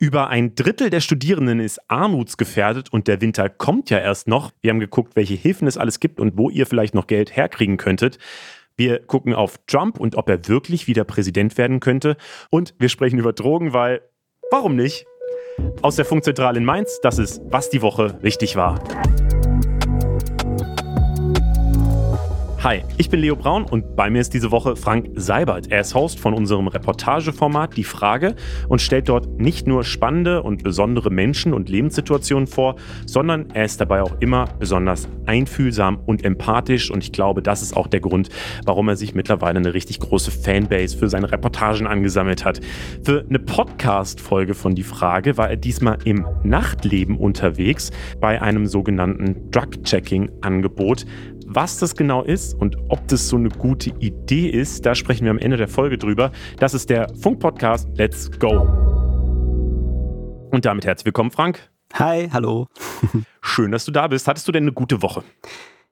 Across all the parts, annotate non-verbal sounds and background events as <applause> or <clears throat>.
Über ein Drittel der Studierenden ist armutsgefährdet und der Winter kommt ja erst noch. Wir haben geguckt, welche Hilfen es alles gibt und wo ihr vielleicht noch Geld herkriegen könntet. Wir gucken auf Trump und ob er wirklich wieder Präsident werden könnte. Und wir sprechen über Drogen, weil warum nicht? Aus der Funkzentrale in Mainz, das ist, was die Woche wichtig war. Hi, ich bin Leo Braun und bei mir ist diese Woche Frank Seibert. Er ist Host von unserem Reportageformat Die Frage und stellt dort nicht nur spannende und besondere Menschen und Lebenssituationen vor, sondern er ist dabei auch immer besonders einfühlsam und empathisch und ich glaube, das ist auch der Grund, warum er sich mittlerweile eine richtig große Fanbase für seine Reportagen angesammelt hat. Für eine Podcast-Folge von Die Frage war er diesmal im Nachtleben unterwegs bei einem sogenannten Drug-Checking-Angebot. Was das genau ist und ob das so eine gute Idee ist, da sprechen wir am Ende der Folge drüber. Das ist der Funk-Podcast Let's Go. Und damit herzlich willkommen, Frank. Hi, hallo. <laughs> Schön, dass du da bist. Hattest du denn eine gute Woche?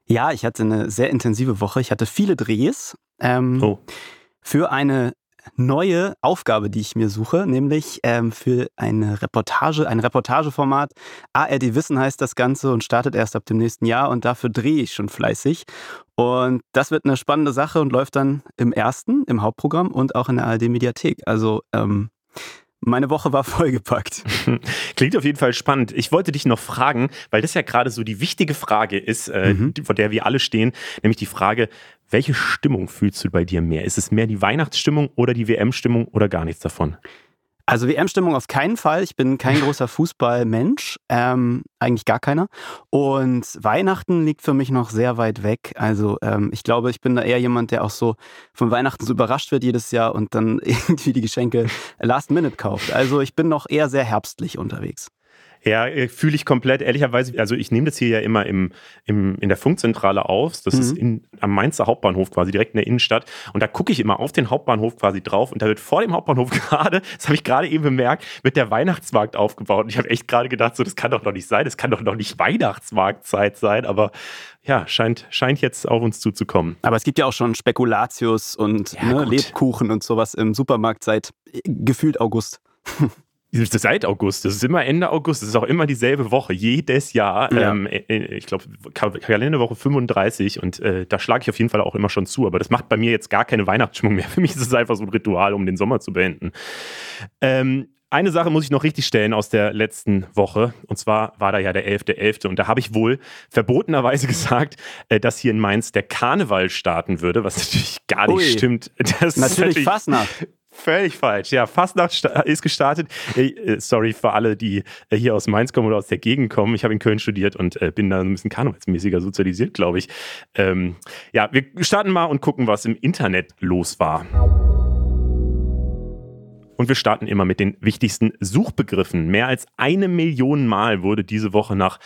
Ja, ich hatte eine sehr intensive Woche. Ich hatte viele Drehs. Ähm, oh. Für eine neue Aufgabe, die ich mir suche, nämlich ähm, für eine Reportage, ein Reportageformat. ARD Wissen heißt das Ganze und startet erst ab dem nächsten Jahr und dafür drehe ich schon fleißig. Und das wird eine spannende Sache und läuft dann im ersten, im Hauptprogramm und auch in der ARD Mediathek. Also ähm, meine Woche war vollgepackt. <laughs> Klingt auf jeden Fall spannend. Ich wollte dich noch fragen, weil das ja gerade so die wichtige Frage ist, äh, mhm. vor der wir alle stehen, nämlich die Frage, welche Stimmung fühlst du bei dir mehr? Ist es mehr die Weihnachtsstimmung oder die WM-Stimmung oder gar nichts davon? Also WM-Stimmung auf keinen Fall. Ich bin kein <laughs> großer Fußballmensch, ähm, eigentlich gar keiner. Und Weihnachten liegt für mich noch sehr weit weg. Also ähm, ich glaube, ich bin da eher jemand, der auch so von Weihnachten so überrascht wird jedes Jahr und dann <laughs> irgendwie die Geschenke last minute kauft. Also ich bin noch eher sehr herbstlich unterwegs. Ja, äh, fühle ich komplett. Ehrlicherweise, also ich nehme das hier ja immer im, im, in der Funkzentrale auf. Das mhm. ist in, am Mainzer Hauptbahnhof quasi, direkt in der Innenstadt. Und da gucke ich immer auf den Hauptbahnhof quasi drauf. Und da wird vor dem Hauptbahnhof <laughs> gerade, das habe ich gerade eben bemerkt, wird der Weihnachtsmarkt aufgebaut. Und ich habe echt gerade gedacht, so, das kann doch noch nicht sein. Das kann doch noch nicht Weihnachtsmarktzeit sein. Aber ja, scheint, scheint jetzt auf uns zuzukommen. Aber es gibt ja auch schon Spekulatius und ja, ne, Lebkuchen und sowas im Supermarkt seit äh, gefühlt August. <laughs> Seit August, das ist immer Ende August, das ist auch immer dieselbe Woche, jedes Jahr. Ja. Ähm, äh, äh, ich glaube, Kalenderwoche 35 und äh, da schlage ich auf jeden Fall auch immer schon zu. Aber das macht bei mir jetzt gar keine Weihnachtsstimmung mehr. <laughs> Für mich ist es einfach so ein Ritual, um den Sommer zu beenden. Ähm, eine Sache muss ich noch richtig stellen aus der letzten Woche. Und zwar war da ja der 11.11. .11. Und da habe ich wohl verbotenerweise <laughs> gesagt, äh, dass hier in Mainz der Karneval starten würde, was natürlich gar nicht Ui. stimmt. <laughs> Das natürlich, natürlich fast nach. Völlig falsch. Ja, Fastnacht ist gestartet. Äh, sorry für alle, die äh, hier aus Mainz kommen oder aus der Gegend kommen. Ich habe in Köln studiert und äh, bin da ein bisschen karnevalsmäßiger sozialisiert, glaube ich. Ähm, ja, wir starten mal und gucken, was im Internet los war. Und wir starten immer mit den wichtigsten Suchbegriffen. Mehr als eine Million Mal wurde diese Woche nach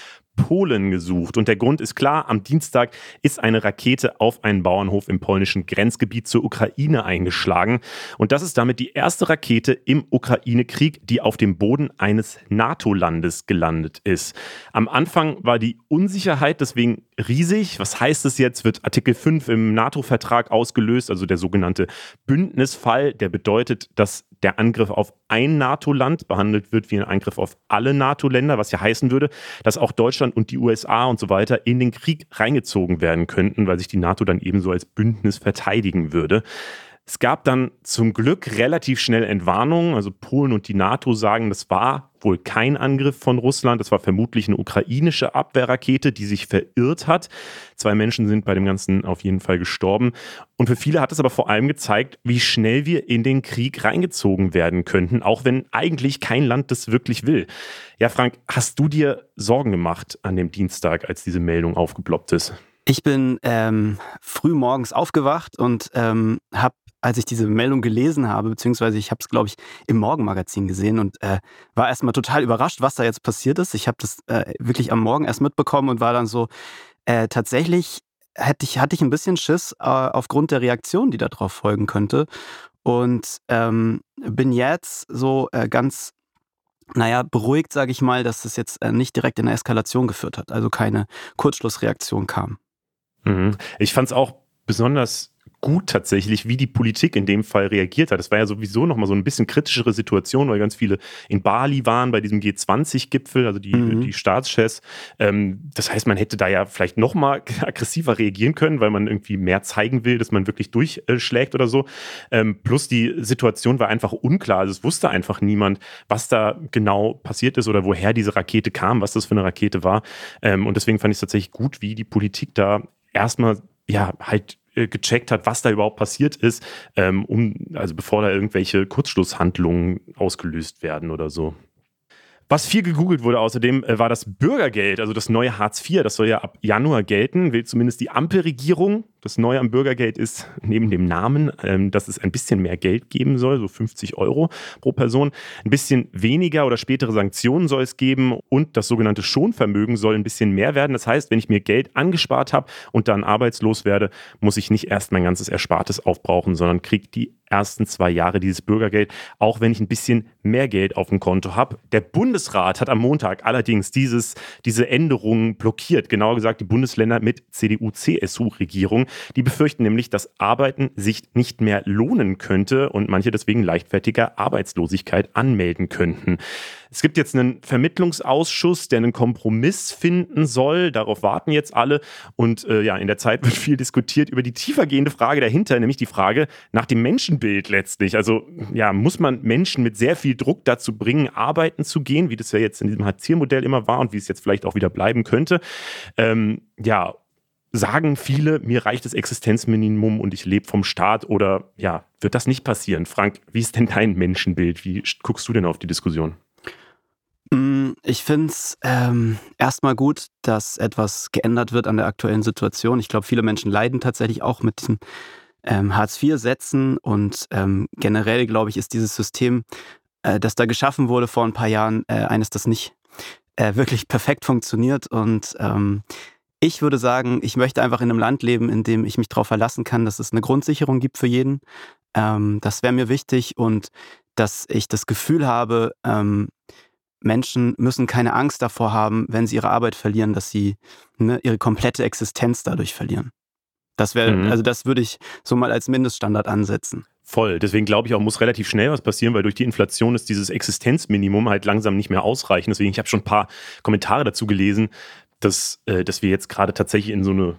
Polen gesucht. Und der Grund ist klar, am Dienstag ist eine Rakete auf einen Bauernhof im polnischen Grenzgebiet zur Ukraine eingeschlagen. Und das ist damit die erste Rakete im Ukraine-Krieg, die auf dem Boden eines NATO-Landes gelandet ist. Am Anfang war die Unsicherheit deswegen riesig. Was heißt es jetzt? Wird Artikel 5 im NATO-Vertrag ausgelöst, also der sogenannte Bündnisfall, der bedeutet, dass der Angriff auf ein NATO-Land behandelt wird wie ein Angriff auf alle NATO-Länder, was ja heißen würde, dass auch Deutschland und die USA und so weiter in den Krieg reingezogen werden könnten, weil sich die NATO dann ebenso als Bündnis verteidigen würde. Es gab dann zum Glück relativ schnell Entwarnungen. Also Polen und die NATO sagen, das war wohl kein Angriff von Russland. Das war vermutlich eine ukrainische Abwehrrakete, die sich verirrt hat. Zwei Menschen sind bei dem Ganzen auf jeden Fall gestorben. Und für viele hat es aber vor allem gezeigt, wie schnell wir in den Krieg reingezogen werden könnten, auch wenn eigentlich kein Land das wirklich will. Ja, Frank, hast du dir Sorgen gemacht an dem Dienstag, als diese Meldung aufgeploppt ist? Ich bin ähm, früh morgens aufgewacht und ähm, habe als ich diese Meldung gelesen habe, beziehungsweise ich habe es, glaube ich, im Morgenmagazin gesehen und äh, war erstmal total überrascht, was da jetzt passiert ist. Ich habe das äh, wirklich am Morgen erst mitbekommen und war dann so, äh, tatsächlich hätte ich, hatte ich ein bisschen Schiss äh, aufgrund der Reaktion, die darauf folgen könnte. Und ähm, bin jetzt so äh, ganz naja, beruhigt, sage ich mal, dass es jetzt äh, nicht direkt in eine Eskalation geführt hat, also keine Kurzschlussreaktion kam. Mhm. Ich fand es auch besonders gut tatsächlich, wie die Politik in dem Fall reagiert hat. Das war ja sowieso nochmal so ein bisschen kritischere Situation, weil ganz viele in Bali waren bei diesem G20-Gipfel, also die, mhm. die Staatschefs. Ähm, das heißt, man hätte da ja vielleicht nochmal <laughs> aggressiver reagieren können, weil man irgendwie mehr zeigen will, dass man wirklich durchschlägt oder so. Ähm, plus die Situation war einfach unklar. Also es wusste einfach niemand, was da genau passiert ist oder woher diese Rakete kam, was das für eine Rakete war. Ähm, und deswegen fand ich es tatsächlich gut, wie die Politik da erstmal ja halt gecheckt hat, was da überhaupt passiert ist, ähm, um, also bevor da irgendwelche Kurzschlusshandlungen ausgelöst werden oder so. Was viel gegoogelt wurde außerdem, äh, war das Bürgergeld, also das neue Hartz IV. Das soll ja ab Januar gelten, will zumindest die Ampelregierung. Das Neue am Bürgergeld ist neben dem Namen, ähm, dass es ein bisschen mehr Geld geben soll, so 50 Euro pro Person. Ein bisschen weniger oder spätere Sanktionen soll es geben und das sogenannte Schonvermögen soll ein bisschen mehr werden. Das heißt, wenn ich mir Geld angespart habe und dann arbeitslos werde, muss ich nicht erst mein ganzes Erspartes aufbrauchen, sondern kriege die ersten zwei Jahre dieses Bürgergeld, auch wenn ich ein bisschen mehr Geld auf dem Konto habe. Der Bundesrat hat am Montag allerdings dieses, diese Änderungen blockiert. Genauer gesagt die Bundesländer mit CDU-CSU-Regierung. Die befürchten nämlich, dass Arbeiten sich nicht mehr lohnen könnte und manche deswegen leichtfertiger Arbeitslosigkeit anmelden könnten. Es gibt jetzt einen Vermittlungsausschuss, der einen Kompromiss finden soll. Darauf warten jetzt alle. Und äh, ja, in der Zeit wird viel diskutiert über die tiefergehende Frage dahinter, nämlich die Frage nach dem Menschenbild letztlich. Also ja, muss man Menschen mit sehr viel Druck dazu bringen, arbeiten zu gehen, wie das ja jetzt in diesem Hartz-IV-Modell immer war und wie es jetzt vielleicht auch wieder bleiben könnte. Ähm, ja, sagen viele, mir reicht das Existenzminimum und ich lebe vom Staat oder ja, wird das nicht passieren? Frank, wie ist denn dein Menschenbild? Wie guckst du denn auf die Diskussion? Mm, ich finde es ähm, erstmal gut, dass etwas geändert wird an der aktuellen Situation. Ich glaube, viele Menschen leiden tatsächlich auch mit diesen ähm, Hartz-IV-Sätzen und ähm, generell, glaube ich, ist dieses System, äh, das da geschaffen wurde vor ein paar Jahren, äh, eines, das nicht äh, wirklich perfekt funktioniert und ähm, ich würde sagen, ich möchte einfach in einem Land leben, in dem ich mich darauf verlassen kann, dass es eine Grundsicherung gibt für jeden. Ähm, das wäre mir wichtig und dass ich das Gefühl habe, ähm, Menschen müssen keine Angst davor haben, wenn sie ihre Arbeit verlieren, dass sie ne, ihre komplette Existenz dadurch verlieren. Das wäre, mhm. also das würde ich so mal als Mindeststandard ansetzen. Voll. Deswegen glaube ich auch, muss relativ schnell was passieren, weil durch die Inflation ist dieses Existenzminimum halt langsam nicht mehr ausreichend. Deswegen, ich habe schon ein paar Kommentare dazu gelesen, dass, äh, dass wir jetzt gerade tatsächlich in so eine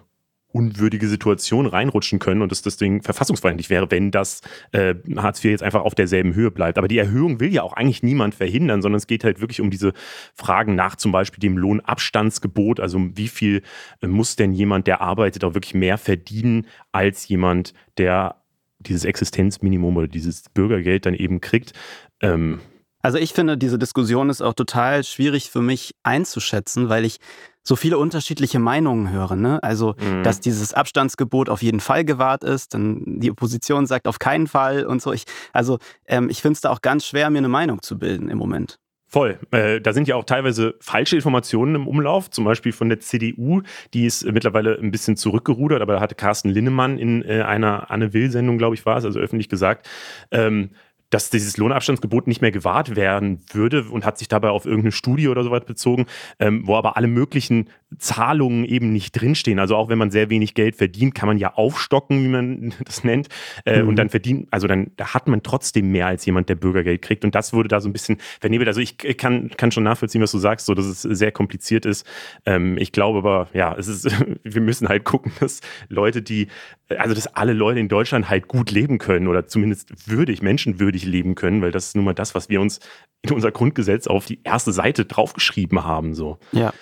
unwürdige Situation reinrutschen können und dass das Ding verfassungsfeindlich wäre, wenn das äh, Hartz IV jetzt einfach auf derselben Höhe bleibt. Aber die Erhöhung will ja auch eigentlich niemand verhindern, sondern es geht halt wirklich um diese Fragen nach zum Beispiel dem Lohnabstandsgebot. Also wie viel äh, muss denn jemand, der arbeitet, auch wirklich mehr verdienen als jemand, der dieses Existenzminimum oder dieses Bürgergeld dann eben kriegt. Ähm, also ich finde, diese Diskussion ist auch total schwierig für mich einzuschätzen, weil ich so viele unterschiedliche Meinungen höre. Ne? Also, mhm. dass dieses Abstandsgebot auf jeden Fall gewahrt ist, dann die Opposition sagt auf keinen Fall und so. Ich, also, ähm, ich finde es da auch ganz schwer, mir eine Meinung zu bilden im Moment. Voll. Äh, da sind ja auch teilweise falsche Informationen im Umlauf, zum Beispiel von der CDU, die ist mittlerweile ein bisschen zurückgerudert, aber da hatte Carsten Linnemann in äh, einer Anne Will-Sendung, glaube ich, war es, also öffentlich gesagt, ähm, dass dieses Lohnabstandsgebot nicht mehr gewahrt werden würde und hat sich dabei auf irgendeine Studie oder so sowas bezogen, ähm, wo aber alle möglichen Zahlungen eben nicht drinstehen. Also auch wenn man sehr wenig Geld verdient, kann man ja aufstocken, wie man <laughs> das nennt. Äh, mhm. Und dann verdient, also dann da hat man trotzdem mehr als jemand, der Bürgergeld kriegt. Und das wurde da so ein bisschen vernebelt. Also ich kann, kann schon nachvollziehen, was du sagst, so dass es sehr kompliziert ist. Ähm, ich glaube aber, ja, es ist, <laughs> wir müssen halt gucken, dass Leute, die, also dass alle Leute in Deutschland halt gut leben können oder zumindest würdig, menschenwürdig leben können, weil das ist nun mal das, was wir uns in unser Grundgesetz auf die erste Seite draufgeschrieben haben. So. Ja.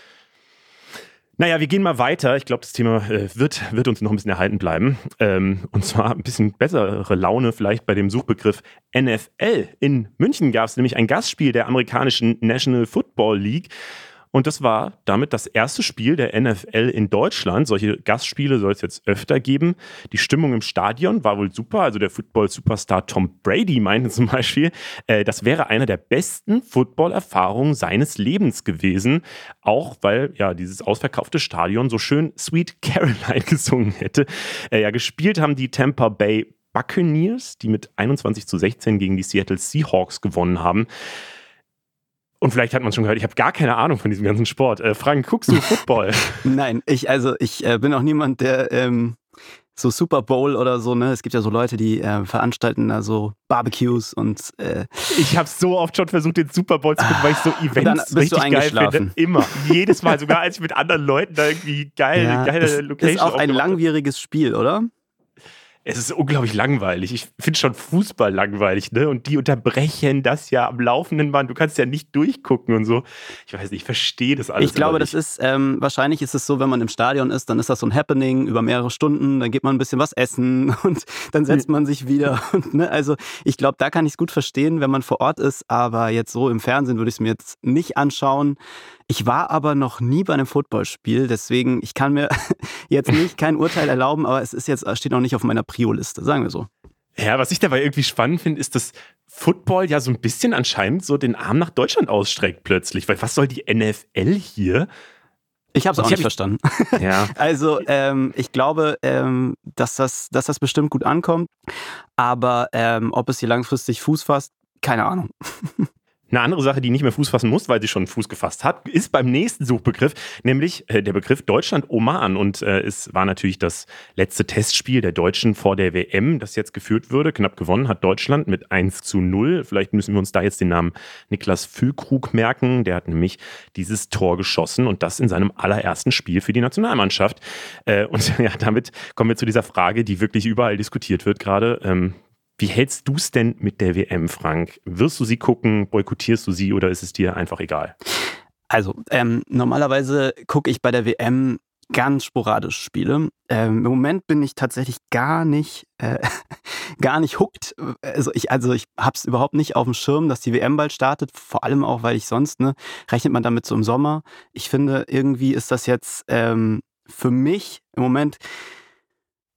Naja, wir gehen mal weiter. Ich glaube, das Thema äh, wird, wird uns noch ein bisschen erhalten bleiben. Ähm, und zwar ein bisschen bessere Laune vielleicht bei dem Suchbegriff NFL. In München gab es nämlich ein Gastspiel der amerikanischen National Football League. Und das war damit das erste Spiel der NFL in Deutschland. Solche Gastspiele soll es jetzt öfter geben. Die Stimmung im Stadion war wohl super. Also der Football-Superstar Tom Brady meinte zum Beispiel, äh, das wäre eine der besten Football-Erfahrungen seines Lebens gewesen. Auch weil ja dieses ausverkaufte Stadion so schön Sweet Caroline <laughs> gesungen hätte. Äh, ja, gespielt haben die Tampa Bay Buccaneers, die mit 21 zu 16 gegen die Seattle Seahawks gewonnen haben. Und vielleicht hat man schon gehört, ich habe gar keine Ahnung von diesem ganzen Sport. Äh, Frank, guckst du Football? <laughs> Nein, ich also ich äh, bin auch niemand, der ähm, so Super Bowl oder so, ne? Es gibt ja so Leute, die äh, veranstalten da so Barbecues und äh, Ich habe so oft schon versucht, den Super Bowl zu gucken, weil ich so Events richtig geil finde. Immer. Jedes Mal, <laughs> sogar als ich mit anderen Leuten da irgendwie geil, ja, geile Location Ist auch ein langwieriges Spiel, oder? Es ist unglaublich langweilig. Ich finde schon Fußball langweilig, ne? Und die unterbrechen das ja am laufenden Band. Du kannst ja nicht durchgucken und so. Ich weiß nicht, ich verstehe das alles. Ich glaube, das ist, ähm, wahrscheinlich ist es so, wenn man im Stadion ist, dann ist das so ein Happening über mehrere Stunden, dann geht man ein bisschen was essen <laughs> und dann setzt hm. man sich wieder. <laughs> Und, ne? Also ich glaube, da kann ich es gut verstehen, wenn man vor Ort ist, aber jetzt so im Fernsehen würde ich es mir jetzt nicht anschauen. Ich war aber noch nie bei einem Footballspiel, deswegen ich kann mir <laughs> jetzt nicht kein Urteil erlauben, aber es ist jetzt steht noch nicht auf meiner Prio-Liste, sagen wir so. Ja, was ich dabei irgendwie spannend finde, ist, dass Football ja so ein bisschen anscheinend so den Arm nach Deutschland ausstreckt plötzlich. Weil was soll die NFL hier? Ich habe es auch nicht verstanden. <laughs> Ja. <laughs> Also ähm, ich glaube, ähm, dass, das, dass das bestimmt gut ankommt. Aber ähm, ob es hier langfristig Fuß fasst, keine Ahnung. Eine andere Sache, die nicht mehr Fuß fassen muss, weil sie schon Fuß gefasst hat, ist beim nächsten Suchbegriff, nämlich äh, der Begriff Deutschland-Oman. Und äh, es war natürlich das letzte Testspiel der Deutschen vor der WM, das jetzt geführt würde. Knapp gewonnen hat Deutschland mit 1 zu 0. Vielleicht müssen wir uns da jetzt den Namen Niklas Füllkrug merken. Der hat nämlich dieses Tor geschossen und das in seinem allerersten Spiel für die Nationalmannschaft. Äh, und <laughs> ja, damit kommen wir zu dieser Frage, die wirklich überall diskutiert wird gerade. Ähm, wie hältst du es denn mit der WM, Frank? Wirst du sie gucken, boykottierst du sie oder ist es dir einfach egal? Also, ähm, normalerweise gucke ich bei der WM ganz sporadisch Spiele. Ähm, Im Moment bin ich tatsächlich gar nicht, äh, <laughs> gar nicht hooked. Also ich, also ich habe es überhaupt nicht auf dem Schirm, dass die WM bald startet. Vor allem auch, weil ich sonst, ne, rechnet man damit so im Sommer. Ich finde, irgendwie ist das jetzt ähm, für mich im Moment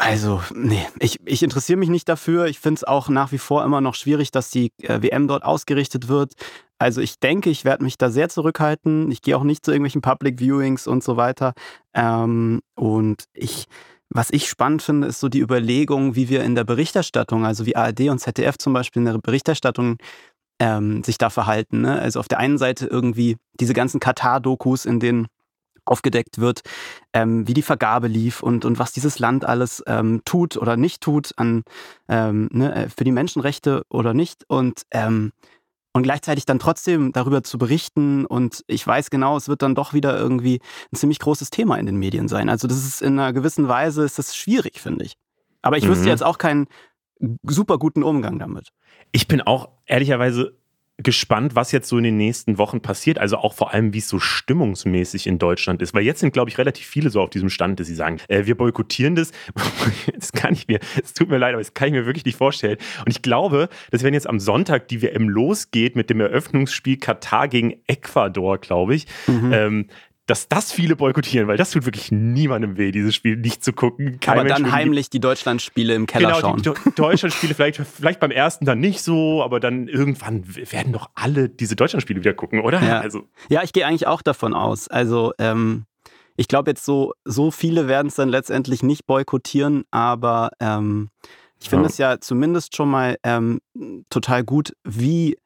also, nee, ich, ich interessiere mich nicht dafür. Ich finde es auch nach wie vor immer noch schwierig, dass die äh, WM dort ausgerichtet wird. Also ich denke, ich werde mich da sehr zurückhalten. Ich gehe auch nicht zu irgendwelchen Public Viewings und so weiter. Ähm, und ich, was ich spannend finde, ist so die Überlegung, wie wir in der Berichterstattung, also wie ARD und ZDF zum Beispiel in der Berichterstattung ähm, sich da verhalten. Ne? Also auf der einen Seite irgendwie diese ganzen Katar-Dokus, in denen aufgedeckt wird, ähm, wie die Vergabe lief und, und was dieses Land alles ähm, tut oder nicht tut an, ähm, ne, äh, für die Menschenrechte oder nicht. Und, ähm, und gleichzeitig dann trotzdem darüber zu berichten. Und ich weiß genau, es wird dann doch wieder irgendwie ein ziemlich großes Thema in den Medien sein. Also das ist in einer gewissen Weise ist das schwierig, finde ich. Aber ich mhm. wüsste jetzt auch keinen super guten Umgang damit. Ich bin auch ehrlicherweise gespannt, was jetzt so in den nächsten Wochen passiert. Also auch vor allem, wie es so stimmungsmäßig in Deutschland ist. Weil jetzt sind, glaube ich, relativ viele so auf diesem Stand, dass sie sagen, äh, wir boykottieren das. <laughs> das kann ich mir, es tut mir leid, aber das kann ich mir wirklich nicht vorstellen. Und ich glaube, dass wenn jetzt am Sonntag die WM losgeht mit dem Eröffnungsspiel Katar gegen Ecuador, glaube ich, mhm. ähm, dass das viele boykottieren, weil das tut wirklich niemandem weh, dieses Spiel nicht zu gucken. Kein aber dann heimlich die Deutschlandspiele im Keller genau, schauen. Genau, die Deutschlandspiele vielleicht, vielleicht beim ersten dann nicht so, aber dann irgendwann werden doch alle diese Deutschlandspiele wieder gucken, oder? Ja, also. ja ich gehe eigentlich auch davon aus. Also ähm, ich glaube jetzt so, so viele werden es dann letztendlich nicht boykottieren, aber ähm, ich finde es ja zumindest schon mal ähm, total gut, wie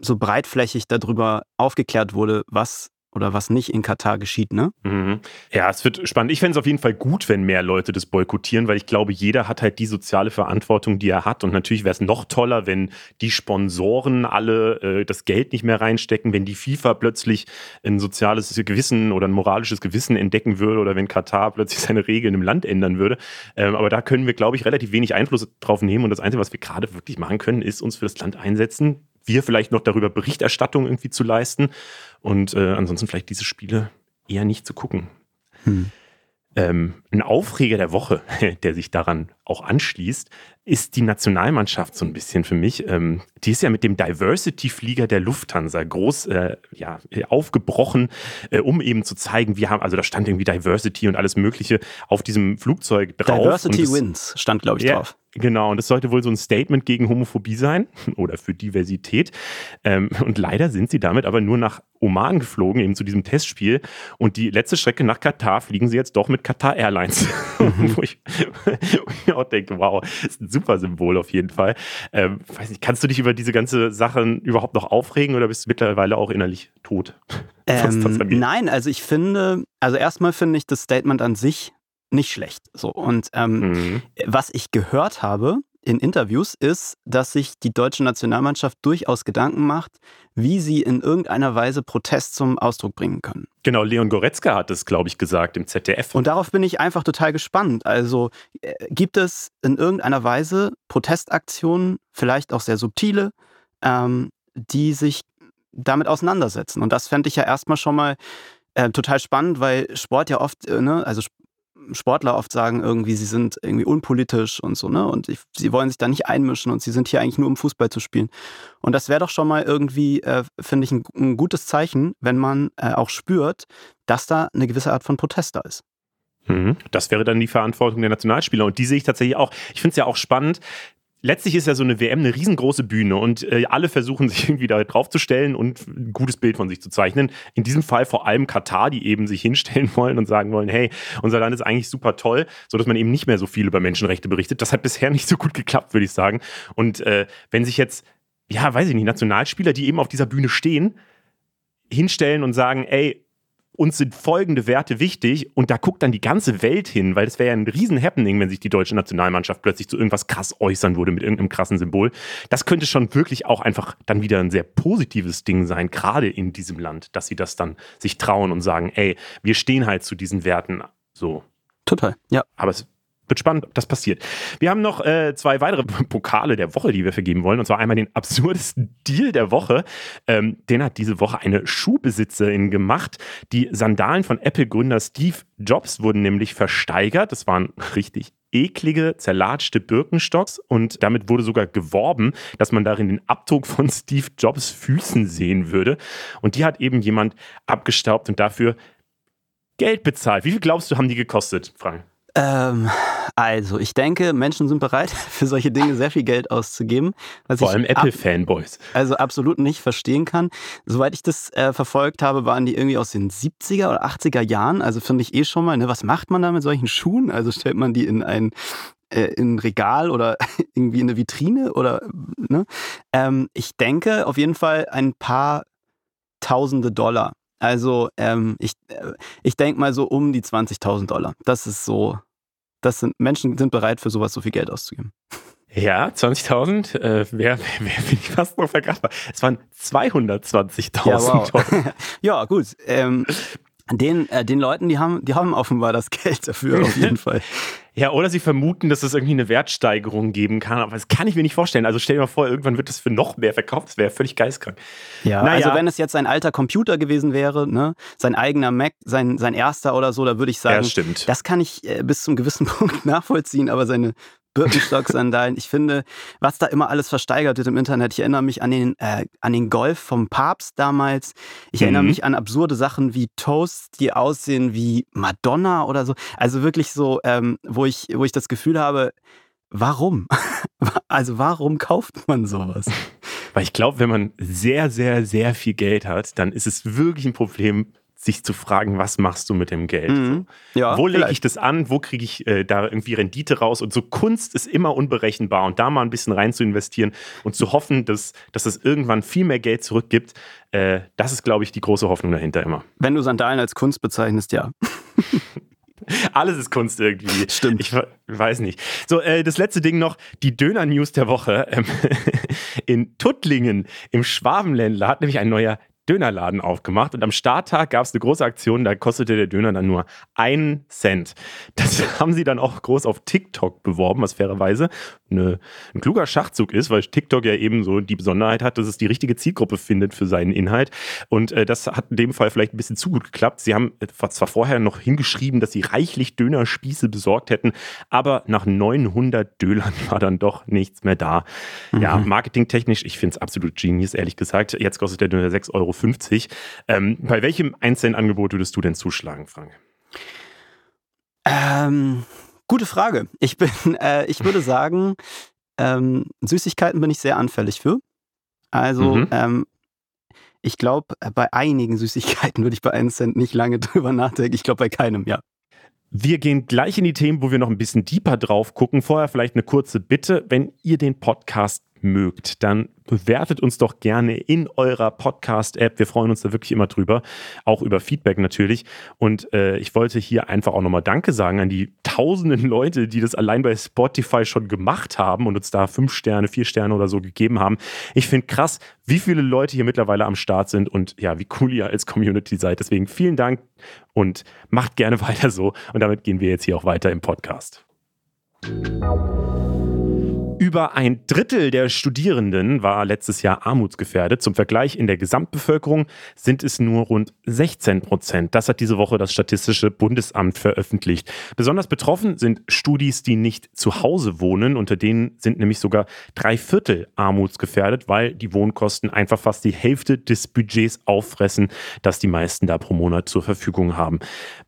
so breitflächig darüber aufgeklärt wurde, was oder was nicht in Katar geschieht, ne? Mhm. Ja, es wird spannend. Ich fände es auf jeden Fall gut, wenn mehr Leute das boykottieren, weil ich glaube, jeder hat halt die soziale Verantwortung, die er hat. Und natürlich wäre es noch toller, wenn die Sponsoren alle äh, das Geld nicht mehr reinstecken, wenn die FIFA plötzlich ein soziales Gewissen oder ein moralisches Gewissen entdecken würde oder wenn Katar plötzlich <laughs> seine Regeln im Land ändern würde. Ähm, aber da können wir, glaube ich, relativ wenig Einfluss drauf nehmen. Und das Einzige, was wir gerade wirklich machen können, ist uns für das Land einsetzen, wir vielleicht noch darüber Berichterstattung irgendwie zu leisten und äh, ansonsten vielleicht diese Spiele eher nicht zu gucken. Hm. Ähm, ein Aufreger der Woche, <laughs> der sich daran auch anschließt, ist die Nationalmannschaft so ein bisschen für mich. Ähm, die ist ja mit dem Diversity-Flieger der Lufthansa groß äh, ja, aufgebrochen, äh, um eben zu zeigen, wir haben, also da stand irgendwie Diversity und alles Mögliche auf diesem Flugzeug drauf. Diversity das, Wins stand, glaube ich, ja, drauf. Genau, und das sollte wohl so ein Statement gegen Homophobie sein <laughs> oder für Diversität. Ähm, und leider sind sie damit aber nur nach Oman geflogen, eben zu diesem Testspiel. Und die letzte Strecke nach Katar fliegen sie jetzt doch mit Qatar Airlines. Mhm. <laughs> wo ich auch denke, wow, ist ein super Symbol auf jeden Fall. Ähm, weiß nicht, kannst du dich über diese ganze Sachen überhaupt noch aufregen oder bist du mittlerweile auch innerlich tot? <laughs> Ähm, nein, also ich finde, also erstmal finde ich das Statement an sich nicht schlecht. So. Und ähm, mhm. was ich gehört habe in Interviews ist, dass sich die deutsche Nationalmannschaft durchaus Gedanken macht, wie sie in irgendeiner Weise Protest zum Ausdruck bringen können. Genau, Leon Goretzka hat es, glaube ich, gesagt im ZDF. Und darauf bin ich einfach total gespannt. Also äh, gibt es in irgendeiner Weise Protestaktionen, vielleicht auch sehr subtile, ähm, die sich damit auseinandersetzen. Und das fände ich ja erstmal schon mal äh, total spannend, weil Sport ja oft, äh, ne, also Sportler oft sagen irgendwie, sie sind irgendwie unpolitisch und so, ne? Und ich, sie wollen sich da nicht einmischen und sie sind hier eigentlich nur um Fußball zu spielen. Und das wäre doch schon mal irgendwie, äh, finde ich, ein, ein, gutes Zeichen, wenn man äh, auch spürt, dass da eine gewisse Art von Protest da ist. Mhm. Das wäre dann die Verantwortung der Nationalspieler. Und die sehe ich tatsächlich auch. Ich finde es ja auch spannend, letztlich ist ja so eine WM eine riesengroße Bühne und äh, alle versuchen sich <laughs> irgendwie da draufzustellen und ein gutes Bild von sich zu zeichnen. In diesem Fall vor allem Katar, die eben sich hinstellen <laughs> wollen und sagen wollen, hey, unser Land ist eigentlich super toll, sodass man eben nicht mehr so viel über Menschenrechte berichtet. Das hat bisher <laughs> nicht so gut geklappt, würde ich sagen. Und äh, wenn sich jetzt, ja, weiß ich nicht, Nationalspieler, die eben auf dieser Bühne stehen, hinstellen und sagen, ey, uns sind folgende Werte wichtig und da guckt dann die ganze Welt hin, weil das wäre ja ein riesen Happening, wenn sich die deutsche Nationalmannschaft plötzlich zu irgendwas krass äußern würde mit irgendeinem krassen Symbol. Das könnte schon wirklich auch einfach dann wieder ein sehr positives Ding sein, gerade in diesem Land, dass sie das dann sich trauen und sagen, ey, wir stehen halt zu diesen Werten so. Total, ja. Aber es wird spannend, ob das passiert. Wir haben noch äh, zwei weitere <laughs> Pokale der Woche, die wir vergeben wollen. Und zwar einmal den absurdesten <laughs> Deal der Woche. Ähm, den hat diese Woche eine Schuhbesitzerin gemacht. Die Sandalen von Apple-Gründer Steve Jobs wurden nämlich versteigert. Das waren <laughs> richtig eklige, zerlatschte Birkenstocks und damit wurde sogar geworben, dass man darin den Abdruck von Steve Jobs Füßen sehen würde. Und die hat eben jemand abgestaubt und dafür Geld bezahlt. Wie viel glaubst du, haben die gekostet, Frank? Ähm, also, ich denke, Menschen sind bereit, <laughs> für solche Dinge sehr viel Geld auszugeben. Vor allem Apple-Fanboys. Also absolut nicht verstehen kann. Soweit ich das äh, verfolgt habe, waren die irgendwie aus den 70er oder 80er Jahren. Also finde ich eh schon mal, ne, was macht man da mit solchen Schuhen? Also stellt man die in ein äh, in ein Regal oder <laughs> irgendwie in eine Vitrine oder ne? Ähm, ich denke auf jeden Fall ein paar Tausende Dollar. Also ähm, ich, äh, ich denke mal so um die 20.000 Dollar. Das ist so, das sind Menschen sind bereit für sowas so viel Geld auszugeben. Ja, 20.000 äh, wäre wär, wär, bin ich fast noch vergratbar. Es waren 220.000 ja, wow. <laughs> ja, gut. Ähm, den, äh, den Leuten, die haben, die haben offenbar das <laughs> Geld dafür, auf jeden <laughs> Fall. Ja, oder sie vermuten, dass es irgendwie eine Wertsteigerung geben kann, aber das kann ich mir nicht vorstellen. Also stell dir mal vor, irgendwann wird das für noch mehr verkauft. Das wäre völlig geistkrank. Ja, naja. also wenn es jetzt ein alter Computer gewesen wäre, ne, sein eigener Mac, sein, sein erster oder so, da würde ich sagen, ja, stimmt. das kann ich äh, bis zum gewissen <laughs> Punkt nachvollziehen, aber seine Birkenstock-Sandalen. Ich finde, was da immer alles versteigert wird im Internet. Ich erinnere mich an den, äh, an den Golf vom Papst damals. Ich mhm. erinnere mich an absurde Sachen wie Toasts, die aussehen wie Madonna oder so. Also wirklich so, ähm, wo, ich, wo ich das Gefühl habe, warum? <laughs> also warum kauft man sowas? Weil ich glaube, wenn man sehr, sehr, sehr viel Geld hat, dann ist es wirklich ein Problem, sich zu fragen, was machst du mit dem Geld? Mhm. Ja, wo lege ich das an? Wo kriege ich äh, da irgendwie Rendite raus? Und so Kunst ist immer unberechenbar und da mal ein bisschen rein zu investieren und zu hoffen, dass, dass es irgendwann viel mehr Geld zurückgibt, äh, das ist, glaube ich, die große Hoffnung dahinter immer. Wenn du Sandalen als Kunst bezeichnest, ja. <laughs> Alles ist Kunst irgendwie. Stimmt. Ich weiß nicht. So, äh, das letzte Ding noch: die Döner-News der Woche. Ähm, <laughs> in Tuttlingen im Schwabenländler hat nämlich ein neuer Dönerladen aufgemacht und am Starttag gab es eine große Aktion, da kostete der Döner dann nur einen Cent. Das <laughs> haben sie dann auch groß auf TikTok beworben, was fairerweise eine, ein kluger Schachzug ist, weil TikTok ja eben so die Besonderheit hat, dass es die richtige Zielgruppe findet für seinen Inhalt. Und äh, das hat in dem Fall vielleicht ein bisschen zu gut geklappt. Sie haben zwar vorher noch hingeschrieben, dass sie reichlich Dönerspieße besorgt hätten, aber nach 900 Dölern <laughs> war dann doch nichts mehr da. Mhm. Ja, marketingtechnisch, ich finde es absolut genius, ehrlich gesagt. Jetzt kostet der Döner 6,50 Euro. Ähm, bei welchem einzelnen Angebot würdest du denn zuschlagen, Frank? Ähm, gute Frage. Ich bin, <laughs> äh, ich würde sagen, ähm, Süßigkeiten bin ich sehr anfällig für. Also, mhm. ähm, ich glaube, bei einigen Süßigkeiten würde ich bei 1 Cent nicht lange <laughs> drüber nachdenken. Ich glaube, bei keinem, ja. Wir gehen gleich in die Themen, wo wir noch ein bisschen deeper drauf gucken. Vorher vielleicht eine kurze Bitte. Wenn ihr den Podcast mögt, dann bewertet uns doch gerne in eurer Podcast-App. Wir freuen uns da wirklich immer drüber, auch über Feedback natürlich. Und äh, ich wollte hier einfach auch nochmal Danke sagen an die tausenden Leute, die das allein bei Spotify schon gemacht haben und uns da fünf Sterne, vier Sterne oder so gegeben haben. Ich finde krass, wie viele Leute hier mittlerweile am Start sind und ja, wie cool ihr als Community seid. Deswegen vielen Dank und macht gerne <laughs> weiter so. Und damit gehen wir jetzt hier auch weiter im Podcast. Über ein Drittel der Studierenden war letztes Jahr armutsgefährdet. Zum Vergleich in der Gesamtbevölkerung sind es nur rund 16 Prozent. Das hat diese Woche das Statistische Bundesamt veröffentlicht. Besonders betroffen sind Studis, die nicht zu Hause wohnen. Unter denen sind nämlich sogar drei Viertel armutsgefährdet, weil die Wohnkosten einfach fast die Hälfte des Budgets auffressen, das die meisten da pro Monat zur Verfügung haben.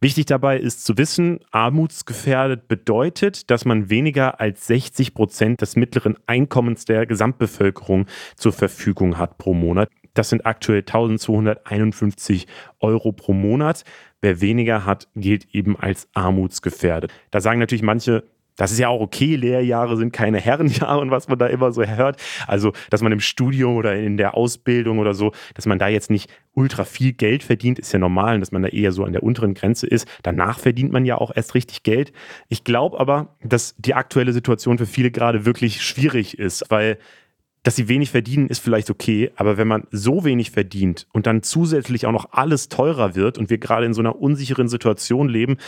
Wichtig dabei ist zu wissen, armutsgefährdet bedeutet, dass man weniger als 60 Prozent des mittleren Einkommens der Gesamtbevölkerung zur Verfügung hat pro Monat. Das sind aktuell 1251 Euro pro Monat. Wer weniger hat, gilt eben als armutsgefährdet. Da sagen natürlich manche, das ist ja auch okay, Lehrjahre sind keine <laughs> Herrenjahre und was man da immer so hört. Also, dass man im Studium oder in der Ausbildung oder so, dass man da jetzt nicht ultra viel Geld verdient, ist ja normal, dass man da eher so an der unteren Grenze ist. Danach verdient man ja auch erst richtig Geld. Ich glaube aber, dass die aktuelle Situation für viele gerade wirklich schwierig ist, weil dass sie wenig verdienen, ist vielleicht okay, aber wenn man so wenig verdient und dann zusätzlich auch noch alles teurer wird und wir gerade in so einer unsicheren Situation leben,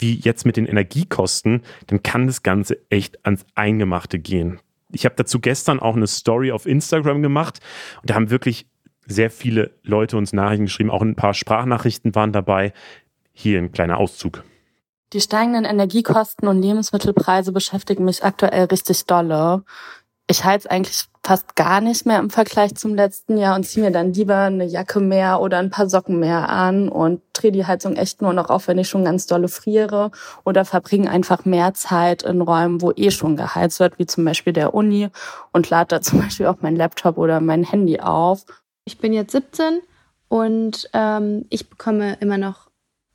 wie jetzt mit den Energiekosten, dann kann das Ganze echt ans Eingemachte gehen. Ich habe dazu gestern auch eine Story auf Instagram gemacht und da haben wirklich sehr viele Leute uns Nachrichten geschrieben, auch ein paar Sprachnachrichten waren dabei. Hier ein kleiner Auszug. Die steigenden Energiekosten und Lebensmittelpreise beschäftigen mich aktuell richtig dolle ich halte es eigentlich fast gar nicht mehr im Vergleich zum letzten Jahr und ziehe mir dann lieber eine Jacke mehr oder ein paar Socken mehr an und drehe die Heizung echt nur noch auf, wenn ich schon ganz dolle friere oder verbringe einfach mehr Zeit in Räumen, wo eh schon geheizt wird, wie zum Beispiel der Uni und lade da <laughs> zum Beispiel auch mein Laptop oder mein Handy auf. Ich bin jetzt 17 und ähm, ich bekomme immer noch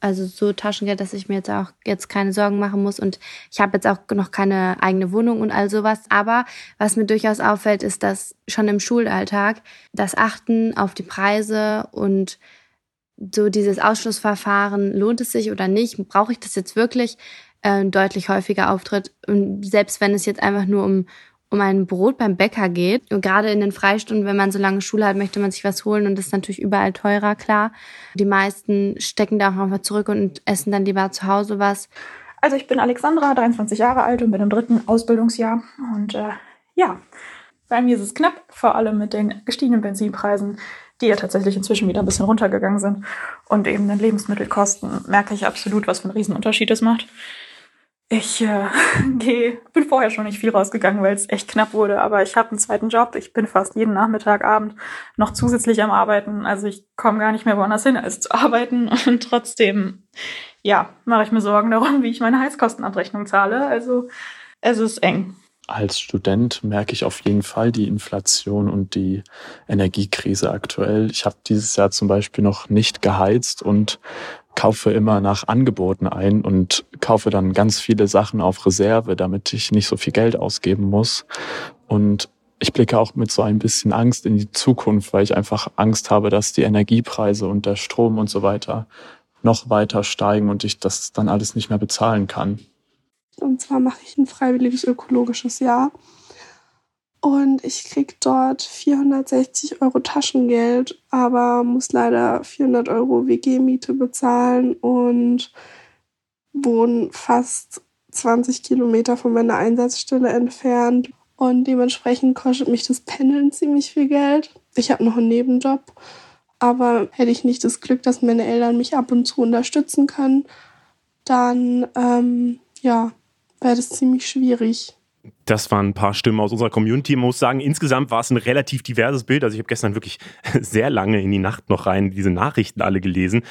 also so Taschengeld, dass ich mir jetzt auch jetzt keine Sorgen machen muss und ich habe jetzt auch noch keine eigene Wohnung und all sowas. Aber was mir durchaus auffällt, ist, dass schon im Schulalltag das Achten auf die Preise und so dieses Ausschlussverfahren, lohnt es sich oder nicht, brauche ich das jetzt wirklich, äh, deutlich häufiger auftritt. Und selbst wenn es jetzt einfach nur um um ein Brot beim Bäcker geht. Und gerade in den Freistunden, wenn man so lange Schule hat, möchte man sich was holen und das ist natürlich überall teurer, klar. Die meisten stecken da auch einfach zurück und essen dann lieber zu Hause was. Also ich bin Alexandra, 23 Jahre alt und bin im dritten Ausbildungsjahr. Und äh, ja, bei mir ist es knapp, vor allem mit den gestiegenen Benzinpreisen, die ja tatsächlich inzwischen wieder ein bisschen runtergegangen sind. Und eben den Lebensmittelkosten merke ich absolut, was für einen Riesenunterschied es macht. Ich äh, <laughs> geh, bin vorher schon nicht viel rausgegangen, weil es echt knapp wurde, aber ich habe einen zweiten Job. Ich bin fast jeden Nachmittag, Abend noch zusätzlich am Arbeiten. Also ich komme gar nicht mehr woanders hin, als zu arbeiten. <laughs> Und trotzdem, ja, mache ich mir Sorgen darum, wie ich meine Heizkostenabrechnung zahle. Also es ist eng. Als Student merke ich auf jeden Fall die Inflation und die Energiekrise aktuell. Ich habe dieses Jahr zum Beispiel noch nicht geheizt und kaufe immer nach Angeboten ein und kaufe dann ganz viele Sachen auf Reserve, damit ich nicht so viel Geld ausgeben muss. Und ich blicke auch mit so ein bisschen Angst in die Zukunft, weil ich einfach Angst habe, dass die Energiepreise und der Strom und so weiter noch weiter steigen und ich das dann alles nicht mehr bezahlen kann. Und zwar mache ich ein freiwilliges ökologisches Jahr und ich krieg dort 460 Euro Taschengeld, aber muss leider 400 Euro WG-Miete bezahlen und wohne fast 20 Kilometer von meiner Einsatzstelle entfernt. Und dementsprechend kostet mich das Pendeln ziemlich viel Geld. Ich habe noch einen Nebenjob, aber hätte ich nicht das Glück, dass meine Eltern mich ab und zu unterstützen können, dann ähm, ja, wäre das ziemlich schwierig. Das waren ein paar Stimmen aus unserer Community. Ich muss sagen, insgesamt war es ein relativ diverses Bild. Also ich habe gestern wirklich <laughs> sehr lange in die Nacht noch rein diese Nachrichten alle gelesen.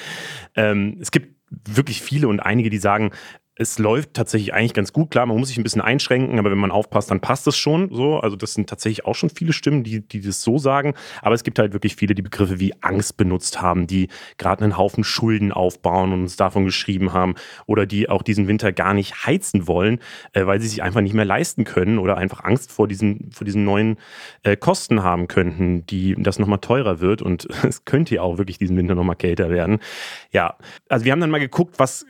Ähm, es gibt wirklich viele und einige, die sagen, es läuft tatsächlich eigentlich ganz gut. Klar, man muss sich ein bisschen einschränken, aber wenn man aufpasst, dann passt es schon so. Also das sind tatsächlich auch schon viele Stimmen, die, die das so sagen. Aber es gibt halt wirklich viele, die Begriffe wie Angst benutzt haben, die gerade einen Haufen Schulden aufbauen und uns davon geschrieben haben oder die auch diesen Winter gar nicht heizen wollen, äh, weil sie sich einfach nicht mehr leisten können oder einfach Angst vor diesen, vor diesen neuen äh, Kosten haben könnten, die das nochmal teurer wird. Und <laughs> es könnte ja auch wirklich diesen Winter nochmal kälter werden. Ja, also wir haben dann mal geguckt, was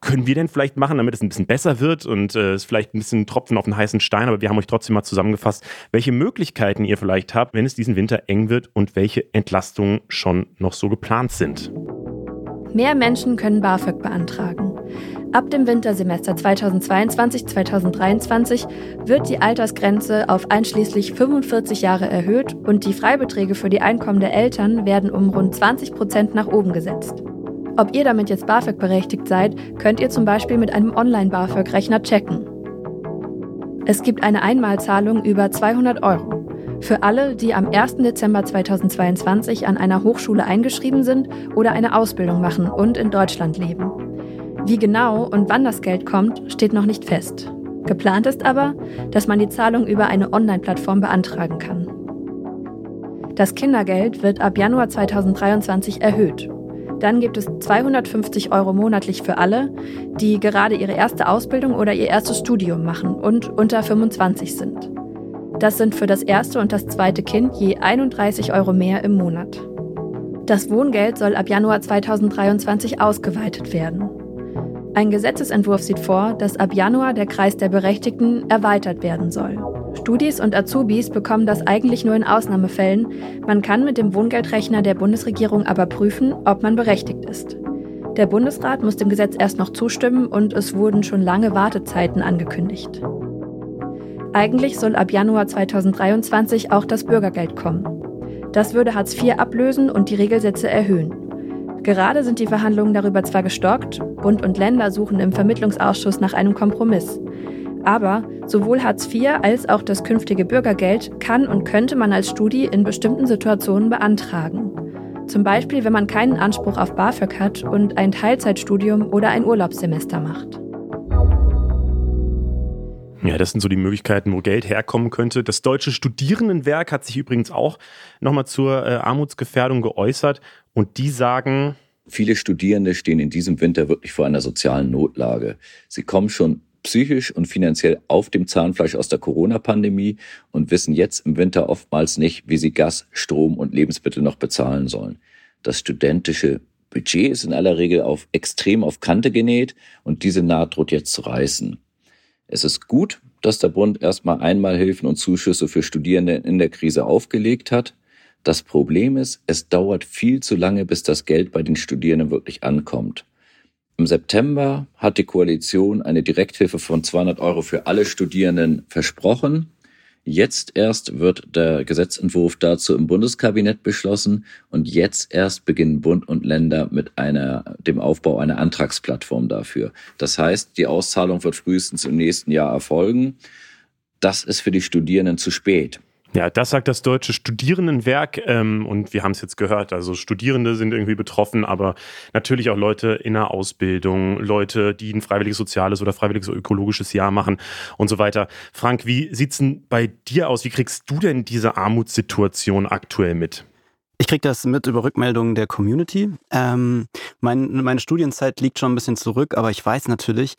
können wir denn vielleicht machen, damit es ein bisschen besser wird und äh, es vielleicht ein bisschen Tropfen auf den heißen Stein, aber wir haben euch trotzdem mal zusammengefasst, welche Möglichkeiten ihr vielleicht habt, wenn es diesen Winter eng wird und welche Entlastungen schon noch so geplant sind. Mehr Menschen können BAföG beantragen. Ab dem Wintersemester 2022-2023 wird die Altersgrenze auf einschließlich 45 Jahre erhöht und die Freibeträge für die Einkommen der Eltern werden um rund 20 Prozent nach oben gesetzt. Ob ihr damit jetzt BAföG berechtigt seid, könnt ihr zum Beispiel mit einem Online-BAföG-Rechner checken. Es gibt eine Einmalzahlung über 200 Euro. Für alle, die am 1. Dezember 2022 an einer Hochschule eingeschrieben sind oder eine Ausbildung machen und in Deutschland leben. Wie genau und wann das Geld kommt, steht noch nicht fest. Geplant ist aber, dass man die Zahlung über eine Online-Plattform beantragen kann. Das Kindergeld wird ab Januar 2023 erhöht dann gibt es 250 Euro monatlich für alle, die gerade ihre erste Ausbildung oder ihr erstes Studium machen und unter 25 sind. Das sind für das erste und das zweite Kind je 31 Euro mehr im Monat. Das Wohngeld soll ab Januar 2023 ausgeweitet werden. Ein Gesetzesentwurf sieht vor, dass ab Januar der Kreis der Berechtigten erweitert werden soll. Studis und Azubis bekommen das eigentlich nur in Ausnahmefällen. Man kann mit dem Wohngeldrechner der Bundesregierung aber prüfen, ob man berechtigt ist. Der Bundesrat muss dem Gesetz erst noch zustimmen und es wurden schon lange Wartezeiten angekündigt. Eigentlich soll ab Januar 2023 auch das Bürgergeld kommen. Das würde Hartz IV ablösen und die Regelsätze erhöhen. Gerade sind die Verhandlungen darüber zwar gestockt, Bund und Länder suchen im Vermittlungsausschuss nach einem Kompromiss. Aber sowohl Hartz IV als auch das künftige Bürgergeld kann und könnte man als Studi in bestimmten Situationen beantragen. Zum Beispiel, wenn man keinen Anspruch auf BAföG hat und ein Teilzeitstudium oder ein Urlaubssemester macht. Ja, das sind so die Möglichkeiten, wo Geld herkommen könnte. Das Deutsche Studierendenwerk hat sich übrigens auch nochmal zur äh, Armutsgefährdung geäußert und die sagen, Viele Studierende stehen in diesem Winter wirklich vor einer sozialen Notlage. Sie kommen schon psychisch und finanziell auf dem Zahnfleisch aus der Corona-Pandemie und wissen jetzt im Winter oftmals nicht, wie sie Gas, Strom und Lebensmittel noch bezahlen sollen. Das studentische Budget ist in aller Regel auf extrem auf Kante genäht und diese Naht droht jetzt zu reißen. Es ist gut, dass der Bund erstmal Einmalhilfen und Zuschüsse für Studierende in der Krise aufgelegt hat. Das Problem ist, es dauert viel zu lange, bis das Geld bei den Studierenden wirklich ankommt. Im September hat die Koalition eine Direkthilfe von 200 Euro für alle Studierenden versprochen. Jetzt erst wird der Gesetzentwurf dazu im Bundeskabinett beschlossen und jetzt erst beginnen Bund und Länder mit einer, dem Aufbau einer Antragsplattform dafür. Das heißt, die Auszahlung wird frühestens im nächsten Jahr erfolgen. Das ist für die Studierenden zu spät. Ja, das sagt das Deutsche Studierendenwerk ähm, und wir haben es jetzt gehört. Also Studierende sind irgendwie betroffen, aber natürlich auch Leute in der Ausbildung, Leute, die ein freiwilliges soziales oder freiwilliges ökologisches Jahr machen und so weiter. Frank, wie sieht's denn bei dir aus? Wie kriegst du denn diese Armutssituation aktuell mit? Ich kriege das mit über Rückmeldungen der Community. Ähm, mein, meine Studienzeit liegt schon ein bisschen zurück, aber ich weiß natürlich,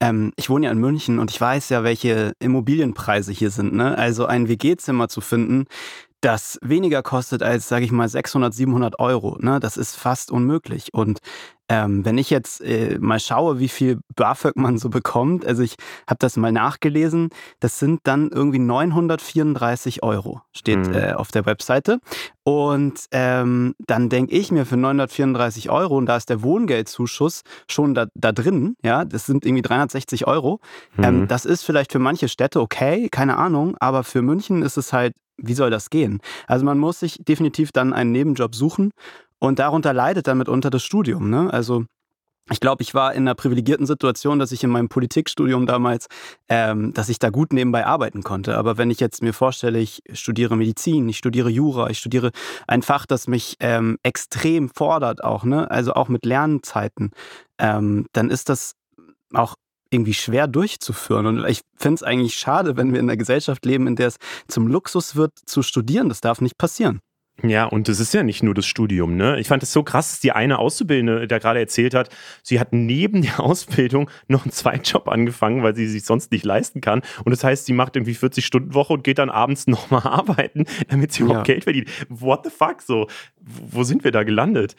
ähm, ich wohne ja in München und ich weiß ja, welche Immobilienpreise hier sind. Ne? Also ein WG-Zimmer zu finden, das weniger kostet als, sage ich mal, 600, 700 Euro. Ne? Das ist fast unmöglich. Und ähm, wenn ich jetzt äh, mal schaue, wie viel BAföG man so bekommt, also ich habe das mal nachgelesen, das sind dann irgendwie 934 Euro, steht mhm. äh, auf der Webseite. Und ähm, dann denke ich mir für 934 Euro, und da ist der Wohngeldzuschuss schon da, da drin, ja, das sind irgendwie 360 Euro. Ähm, mhm. Ähm, das ist vielleicht für manche Städte okay, keine Ahnung, aber für München ist es halt, wie soll das gehen? Also man muss sich definitiv dann einen Nebenjob suchen und darunter leidet dann mitunter das Studium. Ne? Also ich glaube, ich war in einer privilegierten Situation, dass ich in meinem Politikstudium damals, ähm, dass ich da gut nebenbei arbeiten konnte. Aber wenn ich jetzt mir vorstelle, ich studiere Medizin, ich studiere Jura, ich studiere ein Fach, das mich ähm, extrem fordert auch, ne? also auch mit Lernzeiten, ähm, dann ist das auch irgendwie schwer durchzuführen. Und ich finde es eigentlich schade, wenn wir in einer Gesellschaft leben, in der es zum Luxus wird, zu studieren. Das darf nicht passieren. Ja, und das ist ja nicht nur das Studium. Ne? Ich fand es so krass, dass die eine Auszubildende, der gerade erzählt hat, sie hat neben der Ausbildung noch einen Zweitjob angefangen, weil sie sich sonst nicht leisten kann. Und das heißt, sie macht irgendwie 40 Stunden Woche und geht dann abends <laughs> nochmal arbeiten, damit sie überhaupt ja. Geld verdient. What the fuck? So, wo sind wir da gelandet?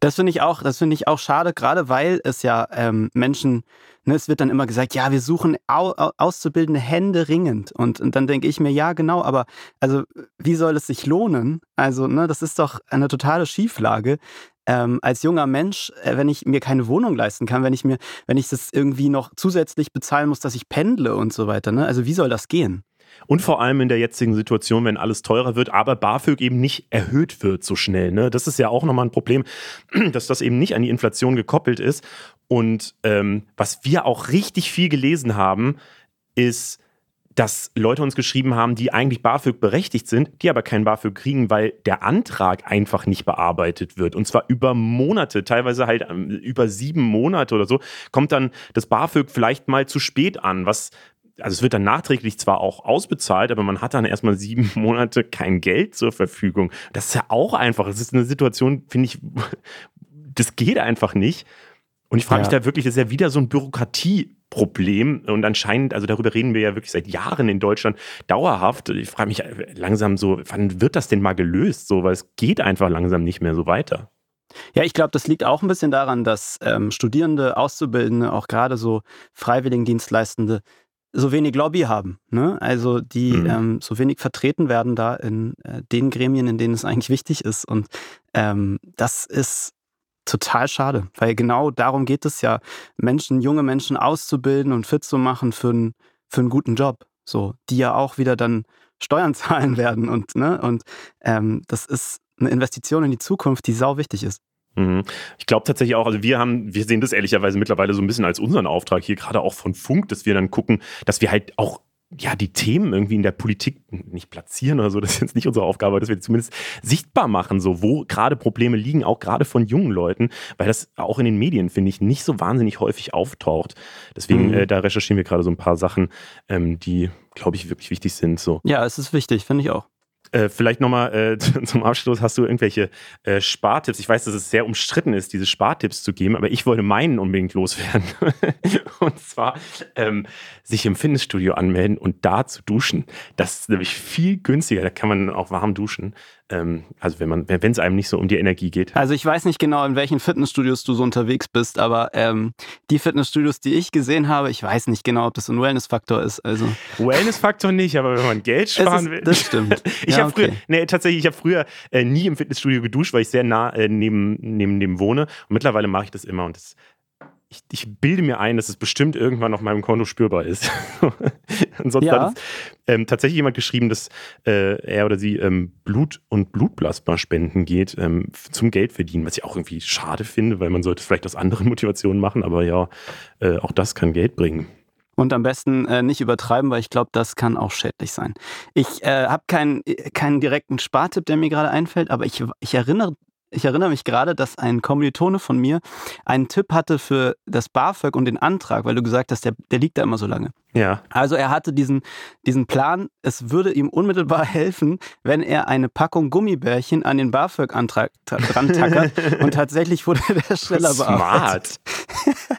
Das finde ich auch, das finde ich auch schade, gerade weil es ja ähm, Menschen, ne, es wird dann immer gesagt, ja, wir suchen au, auszubildende Hände ringend. Und, und dann denke ich mir, ja, genau, aber also wie soll es sich lohnen? Also, ne, das ist doch eine totale Schieflage. Ähm, als junger Mensch, äh, wenn ich mir keine Wohnung leisten kann, wenn ich mir, wenn ich das irgendwie noch zusätzlich bezahlen muss, dass ich pendle und so weiter, ne? Also wie soll das gehen? Und vor allem in der jetzigen Situation, wenn alles teurer wird, aber BAföG eben nicht erhöht wird so schnell. Ne? Das ist ja auch nochmal ein Problem, <clears throat> dass das eben nicht an die Inflation gekoppelt ist. Und ähm, was wir auch richtig viel gelesen haben, ist, dass Leute uns geschrieben haben, die eigentlich BAföG berechtigt sind, die aber kein BAföG kriegen, weil der Antrag einfach nicht bearbeitet wird. Und zwar über Monate, teilweise halt ähm, über sieben Monate oder so, kommt dann das BAföG vielleicht mal zu spät an, was also es wird dann nachträglich zwar auch ausbezahlt, aber man hat dann erstmal sieben <laughs> Monate kein Geld zur Verfügung. Das ist ja auch einfach. Das ist eine Situation, finde ich, <laughs> das geht einfach nicht. Und ich frage ja. mich da wirklich, das ist ja wieder so ein Bürokratieproblem. Und anscheinend, also darüber reden wir ja wirklich seit Jahren in Deutschland dauerhaft. Ich frage mich langsam so, wann wird das denn mal gelöst? So, weil es geht einfach langsam nicht mehr so weiter. Ja, ich glaube, das liegt auch ein bisschen daran, dass ähm, Studierende, Auszubildende, auch gerade so Freiwilligendienstleistende so wenig Lobby haben. Ne? Also die mhm. ähm, so wenig vertreten werden da in äh, den Gremien, in denen es eigentlich wichtig ist. Und ähm, das ist total schade, weil genau darum geht es ja, Menschen, junge Menschen auszubilden und fit zu machen für, ein, für einen guten Job. So, die ja auch wieder dann Steuern <laughs> zahlen werden. Und, ne? und ähm, das ist eine Investition in die Zukunft, die sau wichtig ist. Mhm. Ich glaube tatsächlich auch, also wir haben, wir sehen das ehrlicherweise mittlerweile so ein bisschen als unseren Auftrag hier, gerade auch von Funk, dass wir dann gucken, dass wir halt auch ja, die Themen irgendwie in der Politik nicht platzieren oder so, das ist jetzt nicht unsere Aufgabe, dass wir zumindest sichtbar machen, so wo gerade Probleme liegen, auch gerade von jungen Leuten, weil das auch in den Medien, finde ich, nicht so wahnsinnig häufig auftaucht. Deswegen, mhm. äh, da recherchieren wir gerade so ein paar Sachen, ähm, die, glaube ich, wirklich wichtig sind. So. Ja, es ist wichtig, finde ich auch. Äh, vielleicht nochmal äh, <laughs> zum Abschluss, hast du irgendwelche äh, Spartipps? Ich weiß, dass es sehr umstritten ist, diese Spartipps zu geben, aber ich wollte meinen unbedingt loswerden. <laughs> und zwar ähm, sich im Fitnessstudio anmelden und da zu duschen. Das ist nämlich viel günstiger, da kann man auch warm duschen. Ähm, also wenn man, wenn es einem nicht so um die Energie geht. Also ich weiß nicht genau, in welchen Fitnessstudios du so unterwegs bist, aber ähm, die Fitnessstudios, die ich gesehen habe, ich weiß nicht genau, ob das ein Wellness-Faktor ist. Also Wellness-Faktor nicht, aber wenn man Geld sparen ist, will. Das stimmt. <laughs> ich ja, habe okay. früher, nee, tatsächlich, ich habe früher äh, nie im Fitnessstudio geduscht, weil ich sehr nah äh, neben, neben dem wohne. Und mittlerweile mache ich das immer und das ich, ich, bilde mir ein, dass es bestimmt irgendwann auf meinem Konto spürbar ist. <laughs> Ansonsten ja. hat ähm, tatsächlich jemand geschrieben, dass äh, er oder sie ähm, Blut und Blutplasma spenden geht ähm, zum Geld verdienen, was ich auch irgendwie schade finde, weil man sollte es vielleicht aus anderen <laughs> Motivationen machen, aber ja, äh, auch das kann Geld bringen. Und am besten äh, nicht übertreiben, weil ich glaube, das kann auch schädlich sein. Ich äh, habe keinen, keinen direkten Spartipp, der mir gerade einfällt, aber ich, ich erinnere ich erinnere mich gerade, dass ein Kommilitone von mir einen Tipp hatte für das BAföG und den Antrag, weil du gesagt hast, der, der liegt da immer so lange. Ja. Also er hatte diesen, diesen Plan, es würde ihm unmittelbar <laughs> helfen, wenn er eine Packung Gummibärchen an den BAföG-Antrag dran tackert <laughs> und tatsächlich wurde der schneller bearbeitet. Smart. <laughs>